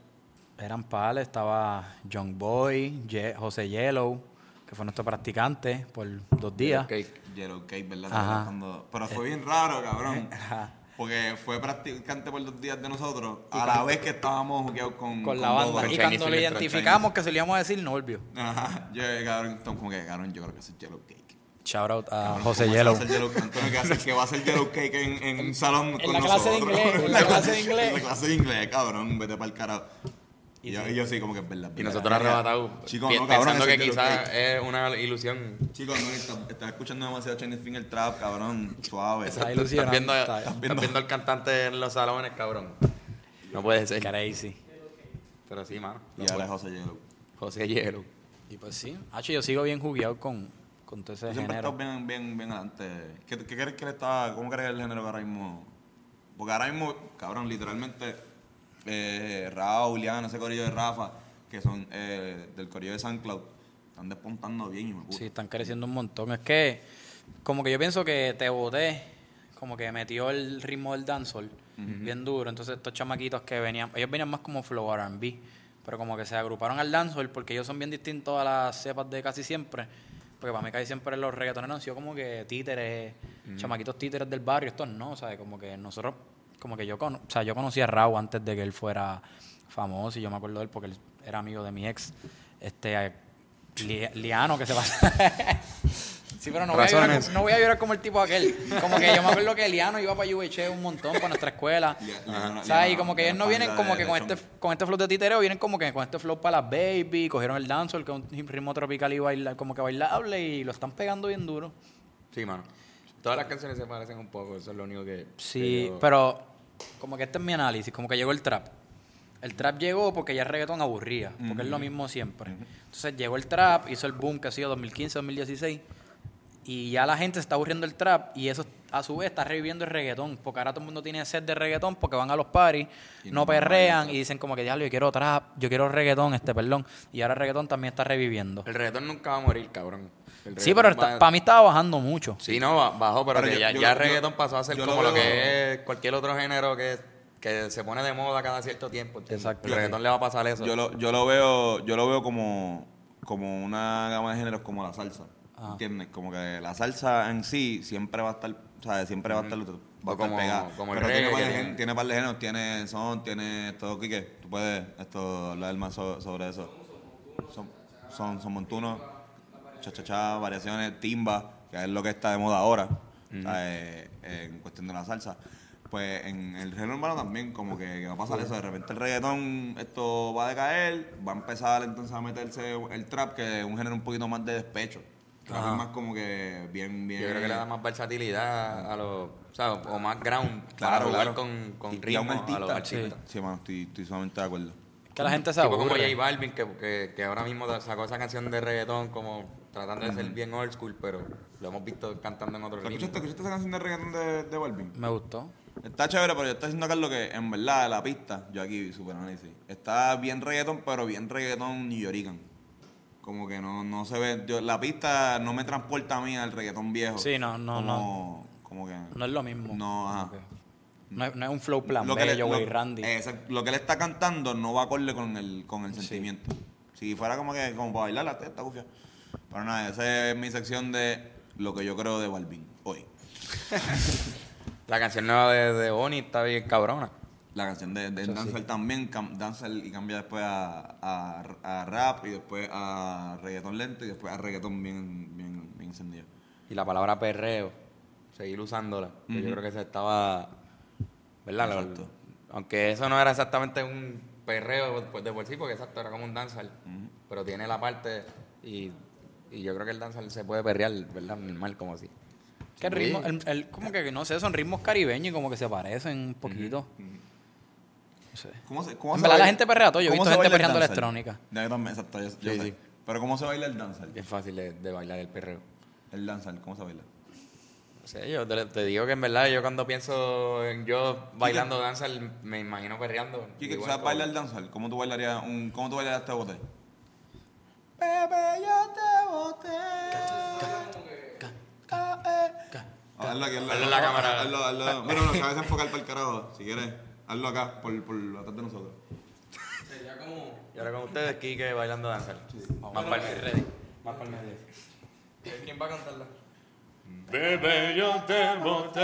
Eran pales, estaba John Boy, Ye- José Yellow, que fue nuestro practicante por dos días.
Yellow Cake, ¿verdad?
Ajá.
Cuando- Pero fue bien raro, cabrón.
Ajá.
Porque fue practicante por dos días de nosotros, a la vez que estábamos jugueados con,
Con la banda. Y cuando lo
Film
identificamos, que se lo íbamos a decir, no volvió.
Ajá. Yo, cabrón, entonces, como que, cabrón, yo creo que es Yellow Cake.
Shout out a
Cabrón,
José
¿cómo
Yellow.
va a hacer Yellow Antonio, que, hace- que va a hacer Yellow Cake en, en un salón con
la clase de
nosotros.
inglés, en la clase de inglés.
En la clase de inglés, cabrón, vete para el carajo. Y, yo, y yo sí, como que es verdad.
Y nosotros arrebatados,
Chicos, no, cabrón,
pensando que
Yellow
quizás es una ilusión.
Chicos, no, estás está escuchando demasiado Chinese Finger Trap, cabrón, suave.
Está
Estás
ilusionante.
viendo,
está-
estás
viendo-
viendo al cantante en los salones, cabrón. No puede ser.
Crazy.
Pero sí, mano.
Y ahora es José Yellow.
José Hielo.
Y pues sí. Hacho, yo sigo bien jugueado con, con todo ese
Tú siempre
género.
estás bien, bien, bien adelante. ¿Qué, qué crees que le está, cómo crees que el género que ahora mismo? Porque ahora mismo, cabrón, literalmente, eh, Raúl, Liana, ese corillo de Rafa, que son eh, del corillo de SoundCloud, están despuntando bien, de puta.
Sí, están creciendo un montón. Es que, como que yo pienso que te boté, como que metió el ritmo del dancehall bien duro. Entonces, estos chamaquitos que venían, ellos venían más como flow RB, pero como que se agruparon al dancehall porque ellos son bien distintos a las cepas de casi siempre. Porque para mí casi siempre los reggaetoneros han sido como que títeres, chamaquitos títeres del barrio, estos no, ¿sabes? Como que nosotros, como que yo, cono- o sea, yo conocí a Raúl antes de que él fuera famoso y yo me acuerdo de él porque él era amigo de mi ex, este, Li- Liano, que se pasa. sí, pero no voy, a llorar, no voy a llorar como el tipo aquel. Como que yo me acuerdo que Liano iba para UH un montón para nuestra escuela. Sea, y como que ellos no vienen como
de-
que con este, con este flow de titereo, vienen como que con este flow para las baby, cogieron el dancehall, que es un ritmo tropical y baila, como que bailable, y lo están pegando bien duro.
Sí, mano. Todas las canciones se parecen un poco, eso es lo único que.
Sí,
que yo-
pero como que este es mi análisis, como que llegó el trap. El trap llegó porque ya el reggaetón aburría, porque es lo mismo siempre. Entonces llegó el trap, hizo el boom que ha sido 2015, 2016, y ya la gente se está aburriendo el trap y eso a su vez está reviviendo el reggaetón, porque ahora todo el mundo tiene sed de reggaetón porque van a los parties, no
no
perrean y dicen como que diablo, yo quiero trap, yo quiero reggaetón, este, perdón, y ahora el reggaetón también está reviviendo.
El reggaetón nunca va a morir, cabrón.
Sí, pero
va-
para mí estaba bajando mucho.
Sí, no, ba- bajó, pero,
Pero
que
yo-
ya,
yo-
ya el
yo-
reggaetón pasó a ser como
lo
que es cualquier otro género que, que se pone de moda cada cierto tiempo. ¿entiendes?
Exacto.
El reggaetón le va a pasar eso.
Yo lo, yo lo veo, yo lo veo como, como una gama de géneros como la salsa.
Ajá.
¿Entiendes? Como que la salsa en sí siempre va a estar, o sea, siempre va a estar, va a estar
como-
pegada.
como el
Pero tiene par, de
tiene.
par de géneros, tiene son, tiene todo, Quique. Tú puedes esto, hablar más so- sobre eso. Son, son, son montunos, cha-cha-cha, variaciones, timba, que es lo que está de moda ahora, o sea, eh, en cuestión de la salsa. Pues en el género urbano también, como que, que va a pasar eso. De repente el reggaetón, esto va a decaer, va a empezar entonces a meterse el trap, que es un género un poquito más de despecho. Trap es más como que bien, bien.
Yo creo que le da más versatilidad a los. O sea, o más ground
Claro,
para jugar
claro.
con, con
Y- y a
ritmo
un
a los
artista.
artistas.
Sí, mano, estoy, estoy sumamente de acuerdo.
Que la gente se
Tipo como. J Balvin, que, que, que ahora mismo sacó esa canción de reggaetón como tratando de ser bien old school, pero lo hemos visto cantando en otro ritmo.
¿Escuchaste, ¿Escuchaste esa canción de reggaetón de, de Balvin?
Me gustó.
Está chévere, pero yo estoy diciendo Carlos que en verdad la pista, yo aquí super análisis, está bien reggaetón, pero bien reggaetón New Yorican. Como que no, no se ve, yo- la pista no me transporta a mí al reggaetón viejo.
Sí, no, no,
como, Como que
No es lo mismo.
no, ajá.
No es, no es un flow plan
Lo que, le,
bello,
lo-
güey, Randy.
exacto, lo que él está cantando no va acorde con el, con el sentimiento. Si fuera como que como para bailar la testa, gufia. Pero nada, esa es mi sección de lo que yo creo de Balvin hoy.
La canción nueva de, de Bonnie está bien cabrona.
La canción de, de Dancer también, cam- Dancer y cambia después a, a, a rap y después a reggaetón lento y después a reggaetón bien, bien, bien encendido.
Y la palabra perreo, seguir usándola. que Yo creo que se estaba. ¿Verdad? Lo-
Exacto.
aunque eso no era exactamente un perreo pues, de por sí, porque exacto, era como un danzal. Pero tiene la parte. Y, y yo creo que el danzal se puede perrear, ¿verdad? Normal, como así.
Que el ritmo, el, el- como que no sé, son ritmos caribeños y como que se parecen un poquito.
¿Cómo se, cómo
En
se
verdad la gente perrea todo, yo he visto gente
el
perreando
dancehall?
electrónica.
Yo también, exacto, yo, yo
Sí,
sé.
sí.
Pero ¿cómo se baila el danzal?
Es fácil de, de bailar el perreo.
El danzal, ¿cómo se baila?
sé, yo te, te digo que en verdad yo cuando pienso en yo bailando danza me imagino perreando.
Quique, ¿tú
Igual
sabes bailar danzar? ¿Cómo tú bailarías un, cómo tú bailarías este bote? Bebé, yo te boté. Ah, eh. Hazlo aquí, hazlo
Hazlo en la cámara.
Hazlo, hazlo. Bueno, no, sabes enfocar para el carajo, si quieres. Hazlo acá, por, por atrás de nosotros.
Sería como.
Y ahora con ustedes, Kike bailando danza. Más para el medio. Más para el medio.
¿Quién va a cantarla?
Bebé, yo te boté,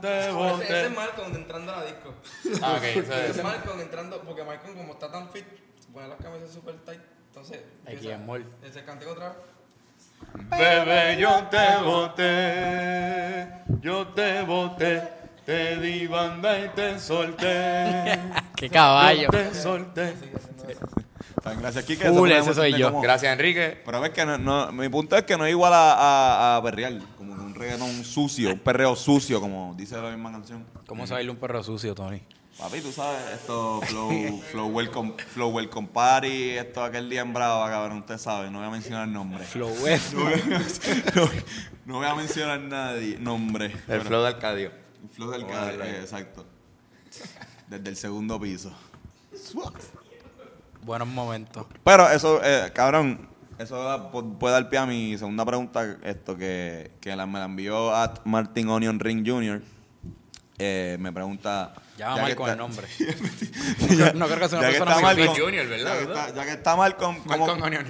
te
Ese, ese
boté.
es Malcolm entrando a la disco.
Ah, ok,
Ese
es.
es Malcolm entrando, porque Malcolm como está tan fit, pone las camisas super tight. Entonces,
Aquí en mall.
Ese cante otra vez.
Bebé, yo te boté, yo te boté, te di banda y te solté.
¡Qué caballo!
Yo te solté.
Gracias, Kike.
Full, ese soy yo.
como-
Gracias, Enrique.
Pero ves que no, no- mi punto es que no es igual a, a, a perrear, como que un reggaetón sucio, un perreo sucio, como dice la misma canción.
¿Cómo se baila un perro sucio, Tony?
Papi, tú sabes, esto, Flow, Flow, Welcome, Flow Welcome Party, esto aquel día en Brava, cabrón, usted sabe, no voy a mencionar nombre.
Flow.
No voy a, no- no voy a mencionar nadie, nombre.
El
Pero-
flow de Arcadio.
El flow del
Voy a
ca-
darle ahí.
eh, exacto. Desde el segundo piso.
Buenos momentos.
Pero eso, eh, cabrón, eso da- puede dar pie a mi segunda pregunta, esto que, que la- me la envió at Martin Onion Ring Jr. Eh, me pregunta...
Ya va
que
mal con
está-
el nombre.
ya,
no creo que sea una
ya
persona
está
muy.
Junior, ¿verdad?
Ya que, está, ya que está Malcolm, ¿cómo-
Malcolm Onion.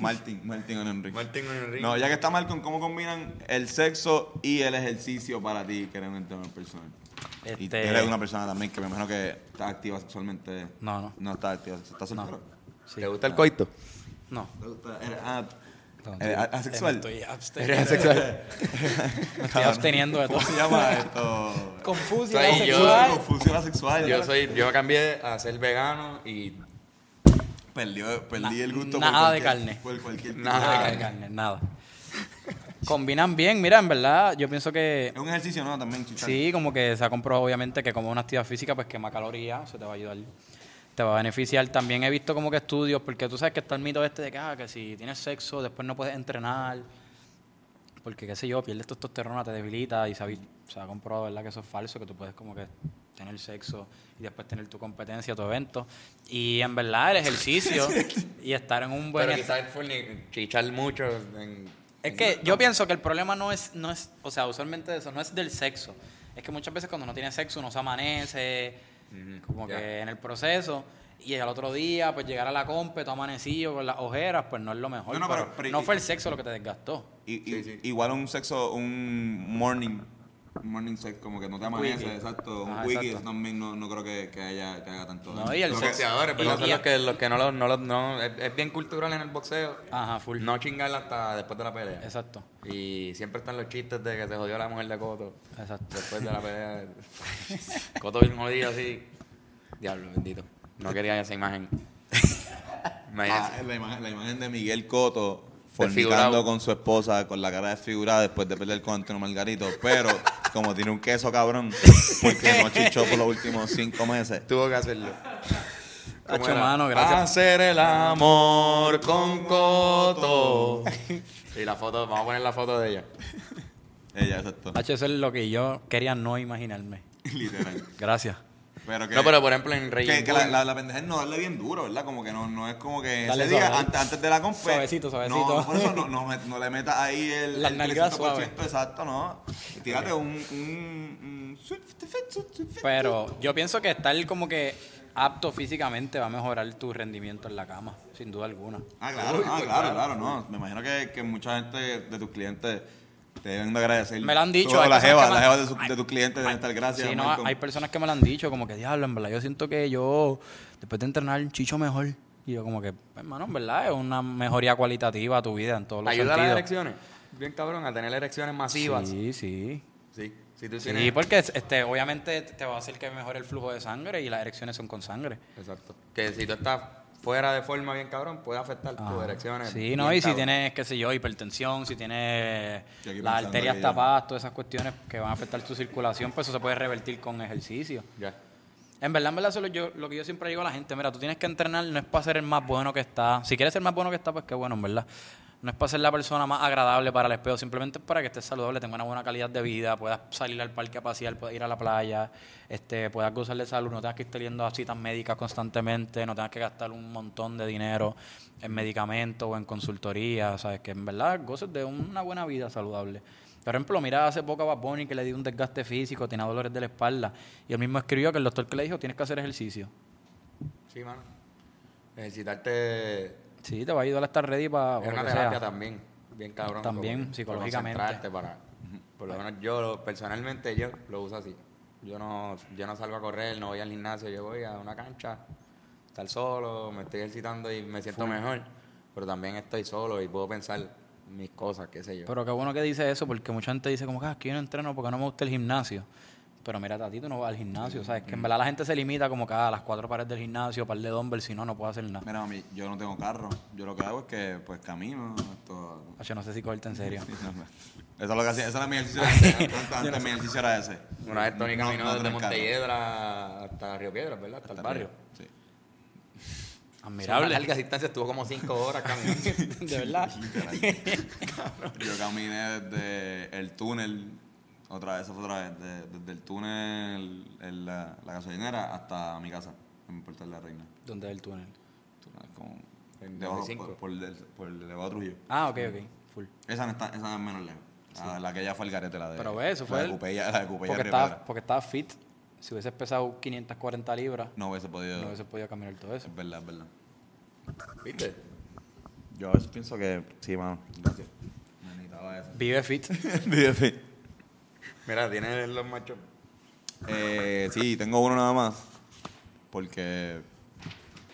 Martin, Martin Onion Ring.
Martin Onion Ring.
No, ya que está Malcolm, ¿cómo combinan el sexo y el ejercicio para ti, que eres un entrenador personal? Y
Este-
eres una persona también que me imagino que está activa sexualmente.
No, no.
No está activa, ¿estás soltero?
Sí.
¿Te gusta el coito?
No.
¿Te gusta? Eres, ah,
No,
asexual.
Estoy,
¿Eres
absteniendo,
asexual?
me estoy absteniendo de todo.
¿Cómo se llama esto?
Confucio
Soy yo.
sexual.
Confusión asexual.
Yo soy, yo cambié a ser vegano y
Perdió, perdí el gusto
nada de carne.
Por cualquier tipo
Nada
de carne.
nada. Combinan bien, mira, en verdad, yo pienso que
Es un ejercicio, ¿no? También, chichar.
sí, como que se ha comprobado obviamente que como una actividad física, pues quema calorías, eso te va a ayudar, te va a beneficiar. También he visto como que estudios, porque tú sabes que está el mito este de que, ah, que si tienes sexo, después no puedes entrenar, porque qué sé yo, pierdes testosterona, te debilita y se ha, se ha comprobado, ¿verdad? Que eso es falso, que tú puedes como que tener sexo y después tener tu competencia, tu evento. Y en verdad el ejercicio y estar en un buen
pero quizás chichar mucho en,
es que yo pienso que el problema no es, no es, o sea, usualmente eso no es del sexo. Es que muchas veces cuando uno tiene sexo uno se amanece, como que en el proceso, y al otro día, pues llegar a la compe, todo amanecido con las ojeras, pues no es lo mejor.
No, no,
pero,
pero- pero-
no fue el sexo lo que te desgastó.
Y, y- Igual un sexo, un morning, un morning sex, como que no te amanece,
Quickie.
exacto. Un
Ajá,
wiki
exacto.
también no, no creo que, que haya que haga tanto
No, y el
Lo que-
sexo-
boxeadores, pero
Y-
son
y-
los que, los que no lo, no lo- no, es, es bien cultural en el boxeo.
Ajá, full.
No chingar hasta después de la pelea.
Exacto,
Y siempre están los chistes de que se jodió la mujer de Coto.
exacto.
Después de la pelea. Coto bien jodido así. Diablo, bendito. No quería esa imagen.
Ah, la, imagen, la imagen de Miguel Coto fornicando con su esposa con la cara desfigurada después de pelear con Antonio Margarito, pero como tiene un queso cabrón, porque no chichó por los últimos cinco meses.
Tuvo que hacerlo.
Mano, gracias.
Hacer el amor con Coto. Y la foto, vamos a poner la foto de ella.
Ella, exacto.
Hacho, eso es lo que yo quería no imaginarme.
Literal.
Gracias.
Pero que,
No, pero por ejemplo en Rey
que, que la, la, la pendeja es no darle bien duro, ¿verdad? Como que no, no es como que
Dale
ese día,
suave.
antes, antes de la comp
Suavecito, suavecito.
No, por eso no, no, me- no le metas ahí el,
Las
el
nalgas
300%,
suaves.
exacto, ¿no? Tírate un... un, un
Pero yo pienso que estar como que apto físicamente va a mejorar tu rendimiento en la cama, sin duda alguna.
Ah, claro, ah, claro, claro, no. Me imagino que, que mucha gente de tus clientes te deben de agradecer.
Me lo han dicho,
Todo
hay
la jeva, de, su- de tus clientes deben estar gracias.
Sí, no,
Malcolm.
hay personas que me lo han dicho, como que diablo, en verdad, yo siento que yo, después de entrenar, chicho mejor. Y yo como que, hermano, en verdad, es una mejoría cualitativa a tu vida en todos los
¿Ayuda a las
sentidos.
erecciones? Bien cabrón, a tener erecciones masivas.
Sí, sí.
Sí. Si tú
Sí, porque este, obviamente te va a hacer que mejore el flujo de sangre y las erecciones son con sangre.
Exacto. Que si tú estás fuera de forma bien cabrón, puede afectar tus erecciones.
Sí, no, y si tienes, qué sé yo, hipertensión, si tienes las arterias tapadas, todas esas cuestiones que van a afectar tu circulación, pues eso se puede revertir con ejercicio.
Ya.
En verdad, en verdad, eso es lo, yo, lo que yo siempre digo a la gente, mira, tú tienes que entrenar, no es para ser el más bueno que está. Si quieres ser más bueno que está, pues qué bueno, en verdad. No es para ser la persona más agradable para el espejo, simplemente para que estés saludable, tengas una buena calidad de vida, puedas salir al parque a pasear, puedas ir a la playa, este, puedas gozar de salud, no tengas que estar yendo a citas médicas constantemente, no tengas que gastar un montón de dinero en medicamentos o en consultoría, ¿sabes? Que en verdad goces de una buena vida saludable. Por ejemplo, mira hace poco a Bad que le dio un desgaste físico, tenía dolores de la espalda, y él mismo escribió que el doctor que le dijo tienes que hacer ejercicio.
Sí, mano. Ejercitarte
Sí, te va a ayudar a estar ready para
es una terapia también, bien cabrón.
También,
como-
psicológicamente.
Para, por lo menos yo, personalmente, yo lo uso así. Yo no, yo no salgo a correr, no voy al gimnasio, yo voy a una cancha, estar solo, me estoy ejercitando y me siento mejor. Pero también estoy solo y puedo pensar mis cosas, qué sé yo.
Pero qué bueno que dice eso, porque mucha gente dice como que "Ah, es que yo no entreno porque no me gusta el gimnasio. Pero mira, a ti tú no vas al gimnasio, ¿sabes? Que en verdad la gente se limita como que "Ah, a las cuatro paredes del gimnasio, par de dumbbells, si no, no puedo hacer nada.
Mira, mami, yo no tengo carro. Yo lo que hago es que, pues, camino. Esto...
Yo no sé si cogerte en serio.
Eso es lo que hacía. Ese era mi ejercicio. Antes, antes mi ejercicio era ese.
Una vez Tony caminó desde. Montelledra hasta Río Piedras, ¿verdad? Hasta, el barrio.
Sí.
Una
Admirable.
larga distancia, estuvo como cinco horas caminando.
de verdad.
Yo caminé desde el túnel, otra vez, esa fue otra vez, de- desde el túnel en la, la gasolinera hasta mi casa, en Puerto de la Reina.
¿Dónde es el túnel?
Túnel como
En
debajo,
95.
por, por, el, por el elevado Trujillo.
Ah, ok, ok. Full.
Esa no está, esa es menos lejos. La, la que ya fue el garete, la de.
Pero ve, eso fue
La de
el-
Cupella, la de Cupella
Porque
Río
estaba, porque estaba fit. Si hubieses pesado 540 libras,
No hubiese podido.
no hubiese podido caminar todo eso.
Es verdad, es verdad.
¿Viste?
Yo a veces pienso que. Sí, mano. Gracias. Me necesitaba eso.
Vive fit.
Mira, tiene los machos.
Eh, sí, tengo uno nada más. Porque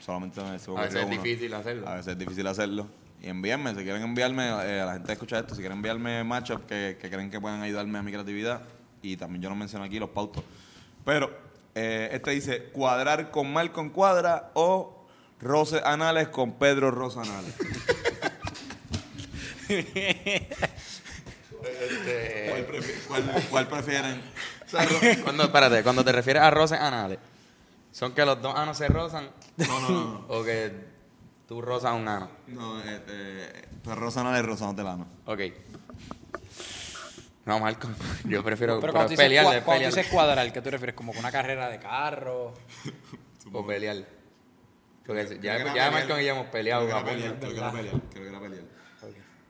solamente me subo
A veces es
uno.
difícil hacerlo.
A veces es difícil hacerlo. Y envíenme, si quieren enviarme, eh, a la gente que escucha esto, si quieren enviarme matchup que, que creen que pueden ayudarme a mi creatividad. Y también yo no menciono aquí los pautos. Pero eh, este dice cuadrar con Malcolm Cuadra o roce anales con Pedro Rosa Anales. ¿Cuál, prefi- cuál- cuál prefieren?
cuando, espérate, cuando te refieres a roces anales, ¿son que los dos anos se rozan?
No, no, no.
¿O que tú rozas un ano?
No, eh, eh, pues Rosa Anales, Rosa no te la no.
Ok. No, Marco, yo prefiero
Pero
pero
cuando, tú dices,
pelear,
cua-
es
cuando tú
pelear.
dices cuadrar, ¿qué tú refieres? ¿Como con una carrera de carro?
O pelear. Porque
Creo
ya, ya. Marco y yo hemos peleado.
Creo que era pelear, creo que era pelear, creo que era pelear.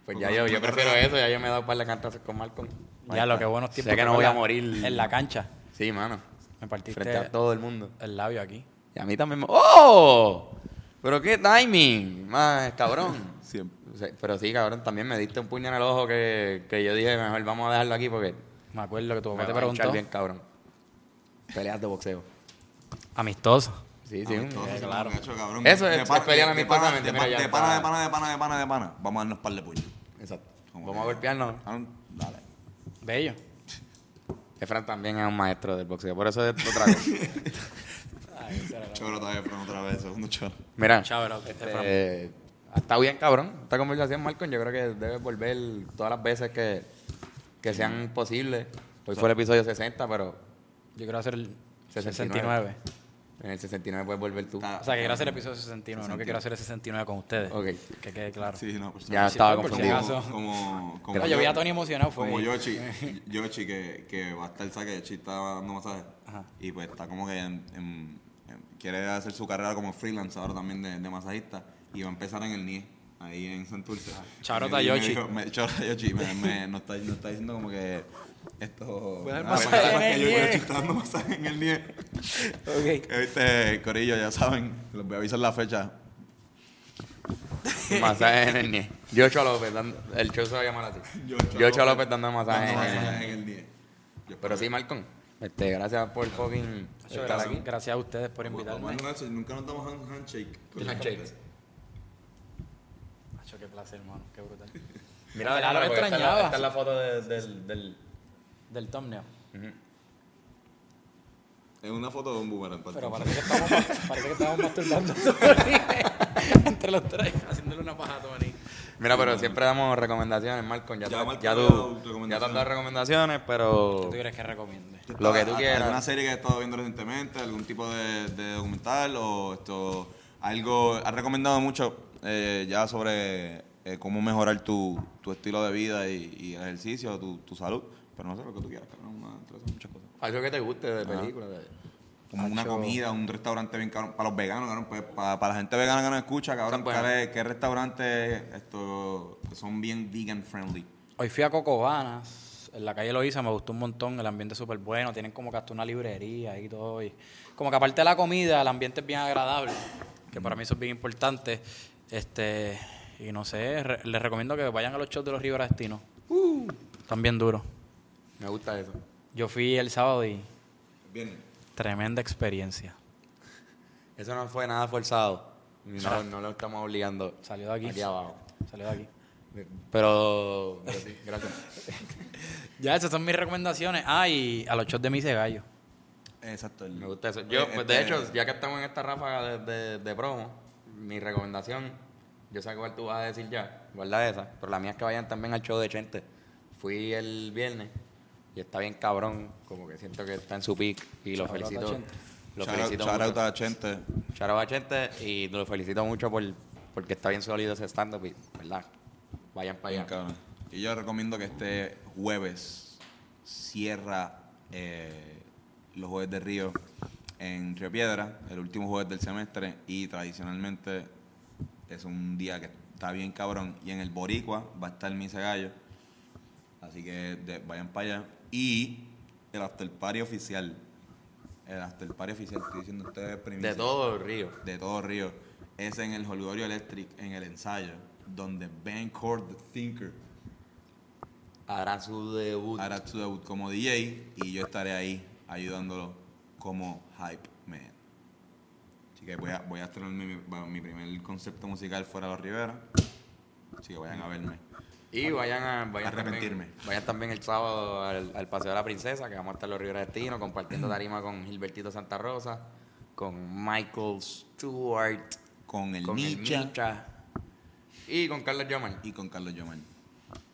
Pues ya yo, yo prefiero eso, ya yo me he dado un par de cantazos con Marco.
Ya, lo que buenos tiempos.
Sé que no voy a
la-
morir.
En la cancha.
Sí, mano.
Me partiste
Frente a todo el mundo.
el labio aquí.
Y a mí también me... ¡Oh! Pero qué timing, más cabrón.
Siempre.
Pero sí, cabrón, también me diste un puño en el ojo que, que yo dije, mejor vamos a dejarlo aquí porque
Me acuerdo que tu
me
papá te
a hinchar
preguntó.
bien, cabrón. Peleas de boxeo.
Amistoso.
Sí, sí. un-
Entonces,
claro.
macho, cabrón.
Eso es-
De pana-
es pelear
de- de pana-
amistosamente,
de pana, de pana, de pana, de pana, de pana. Vamos a darnos par de puños.
Exacto.
Como
Vamos a golpearnos.
Ah, Dale.
Bello.
Efran también es un maestro del boxeo, por eso es otra cosa.
Choro todavía, pero otra vez, segundo choro.
Mira.
Efran.
eh, está bien, cabrón. Esta conversación, Malcolm, yo creo que debes volver todas las veces que, que sean posibles. Hoy fue el episodio 60, pero
Yo quiero hacer el
69.
69.
En el 69 puedes volver tú.
Está-
O sea, que quiero hacer el episodio 69, no que quiero hacer el 69 con ustedes.
Ok.
Que quede claro.
Sí, no, por
Ya
Sí,
estaba confundido.
acaso.
Como, como,
No, yo vi a Tony emocionado, fue.
Como Yoshi, Yoshi que, que va a estar, sabe que Yoshi está dando masajes. Y pues está como que en- en- en- quiere hacer su carrera como freelance ahora también de, de masajista. Y va a empezar en el NIE, ahí en Santurce.
Charota
Y me
Yoshi.
dijo- me- Charota Yoshi, me, me- nos, está, nos está diciendo como que esto... Ah,
masaje en el
que yo- está dando masaje en el NIE.
Ok.
Que, Viste, Corillo, ya saben, les voy a avisar la fecha.
Masaje en el NIE. Yocho López, dando- el show se va a llamar así. Yocho López dando masaje
Dando
en el
masaje en el NIE. Yo
Pero sí, Malcolm, este, gracias por fucking estar
Gracias,
aquí.
gracias a ustedes por invitarme.
nunca nos damos hand- handshake.
Handshake.
Macho, qué placer, hermano. Qué brutal.
Mira, déjalo,
lo
la-
extrañaba.
Esta es la foto de- del... del
Del thumbnail.
Es una foto de un boomerang. para
Pero parece que estamos, parece que estamos masturbando entre los tres, haciéndole una paja a Tony.
Mira, pero siempre damos recomendaciones, Malcolm. Ya,
Ya
tú-
Malcolm
ya tú, ya te has
recomendaciones.
dado recomendaciones,
¿Qué
pero
tú quieres que recomiende?
lo que tú
¿Al-
quieras.
¿Alguna serie que has estado viendo recientemente? ¿Algún tipo de, de documental? ¿O esto algo? Has recomendado mucho eh, ya sobre eh, cómo mejorar tu, tu estilo de vida y, y el ejercicio, tu, tu salud. Pero no sé lo que tú quieras, cabrón. una- muchas cosas.
Algo que te guste de película. de-
Como una comida, un restaurante bien cabrón. Para los veganos, cabrón. Pues, para, para la gente vegana que nos escucha, cabrón,
buenos.
¿qué, qué restaurantes esto, que son bien vegan friendly?
Hoy fui a Cocobanas, en la calle Loíza, me gustó un montón, el ambiente es súper bueno, tienen como que hasta una librería y todo. Y como que aparte de la comida, el ambiente es bien agradable, que para mí eso es bien importante. Este, y no sé, re- les recomiendo que vayan a los shows de los Rivera Destino. Están bien duros.
Me gusta eso.
Yo fui el sábado y
Bien.
tremenda experiencia.
Eso no fue nada forzado. No, no lo estamos obligando.
Salió de aquí.
Aquí abajo.
Salió de aquí.
Pero, gracias.
Ya, esas son mis recomendaciones. Ah, y a los shows de Mise Gallo.
Exacto. el-
Me gusta eso. Yo, pues de
este,
hecho, ya que estamos en esta ráfaga de, de, de promo, mi recomendación, yo sé cuál tú vas a decir ya, guarda esa, pero la mía es que vayan también al show de Chente. Fui el viernes y está bien cabrón, como que siento que está en su peak y lo felicito.
Chente.
Lo felicito mucho.
a Chente.
Shout out a Chente y lo felicito mucho por, porque está bien sólido ese stand-up, y, ¿verdad? Vayan para allá.
cabrón. Y yo recomiendo que este jueves cierra eh, los jueves de Río en Río Piedra, el último jueves del semestre, y tradicionalmente es un día que está bien cabrón. Y en el Boricua va a estar Mise Gallo. Así que de- vayan para allá. Y el after party oficial. El after party oficial, estoy diciendo ustedes primicia
De todo el río.
de todo Río es en el Holgorio Electric, en el ensayo, donde Ben Cord the Thinker
Hará su debut.
hará su debut como DJ y yo estaré ahí ayudándolo como Hype Man. Así que voy a, voy a estrenar mi, mi primer concepto musical fuera de los Rivera. Así que vayan a verme.
Y vayan a vayan
Arrepentirme.
También, vayan también el sábado al, al Paseo de la Princesa, que vamos a estar en los Rivera Destino, compartiendo tarima con Gilbertito Santa Rosa, con Michael Stewart,
Con el
con el
Micha
y con Carlos Yomar.
y con Carlos Yomar.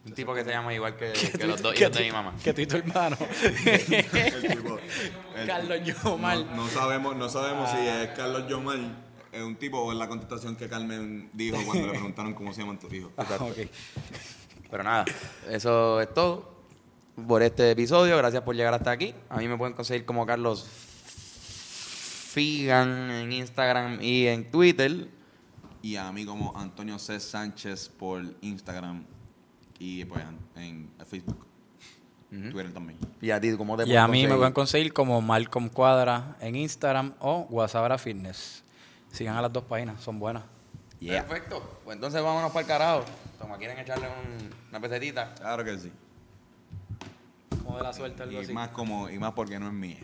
Un tipo que se llama igual que, que los dos
que
hijos
tú-
de mi mamá.
Que tú y tu hermano.
El tipo- el-
Carlos Yomar.
No, no sabemos, no sabemos si es Carlos Yomar, es un tipo o es la contestación que Carmen dijo cuando le preguntaron cómo se llaman tus hijos.
Ok.
Pero nada, eso es todo por este episodio. Gracias por llegar hasta aquí. A mí me pueden conseguir como Carlos Figan en Instagram y en Twitter.
Y a mí como Antonio C. Sánchez por Instagram y pues en, en Facebook. Twitter también.
Y a ti, ¿cómo te
Y a mí me pueden conseguir como Malcolm Cuadra en Instagram o Guasabra Fitness. Sigan a las dos páginas, son buenas.
Perfecto. Pues entonces vámonos para el carajo. Toma, ¿quieren echarle un- una pesetita?
Claro que sí.
Como de la suerte, algo
Y
así.
más como, y más porque no es mía.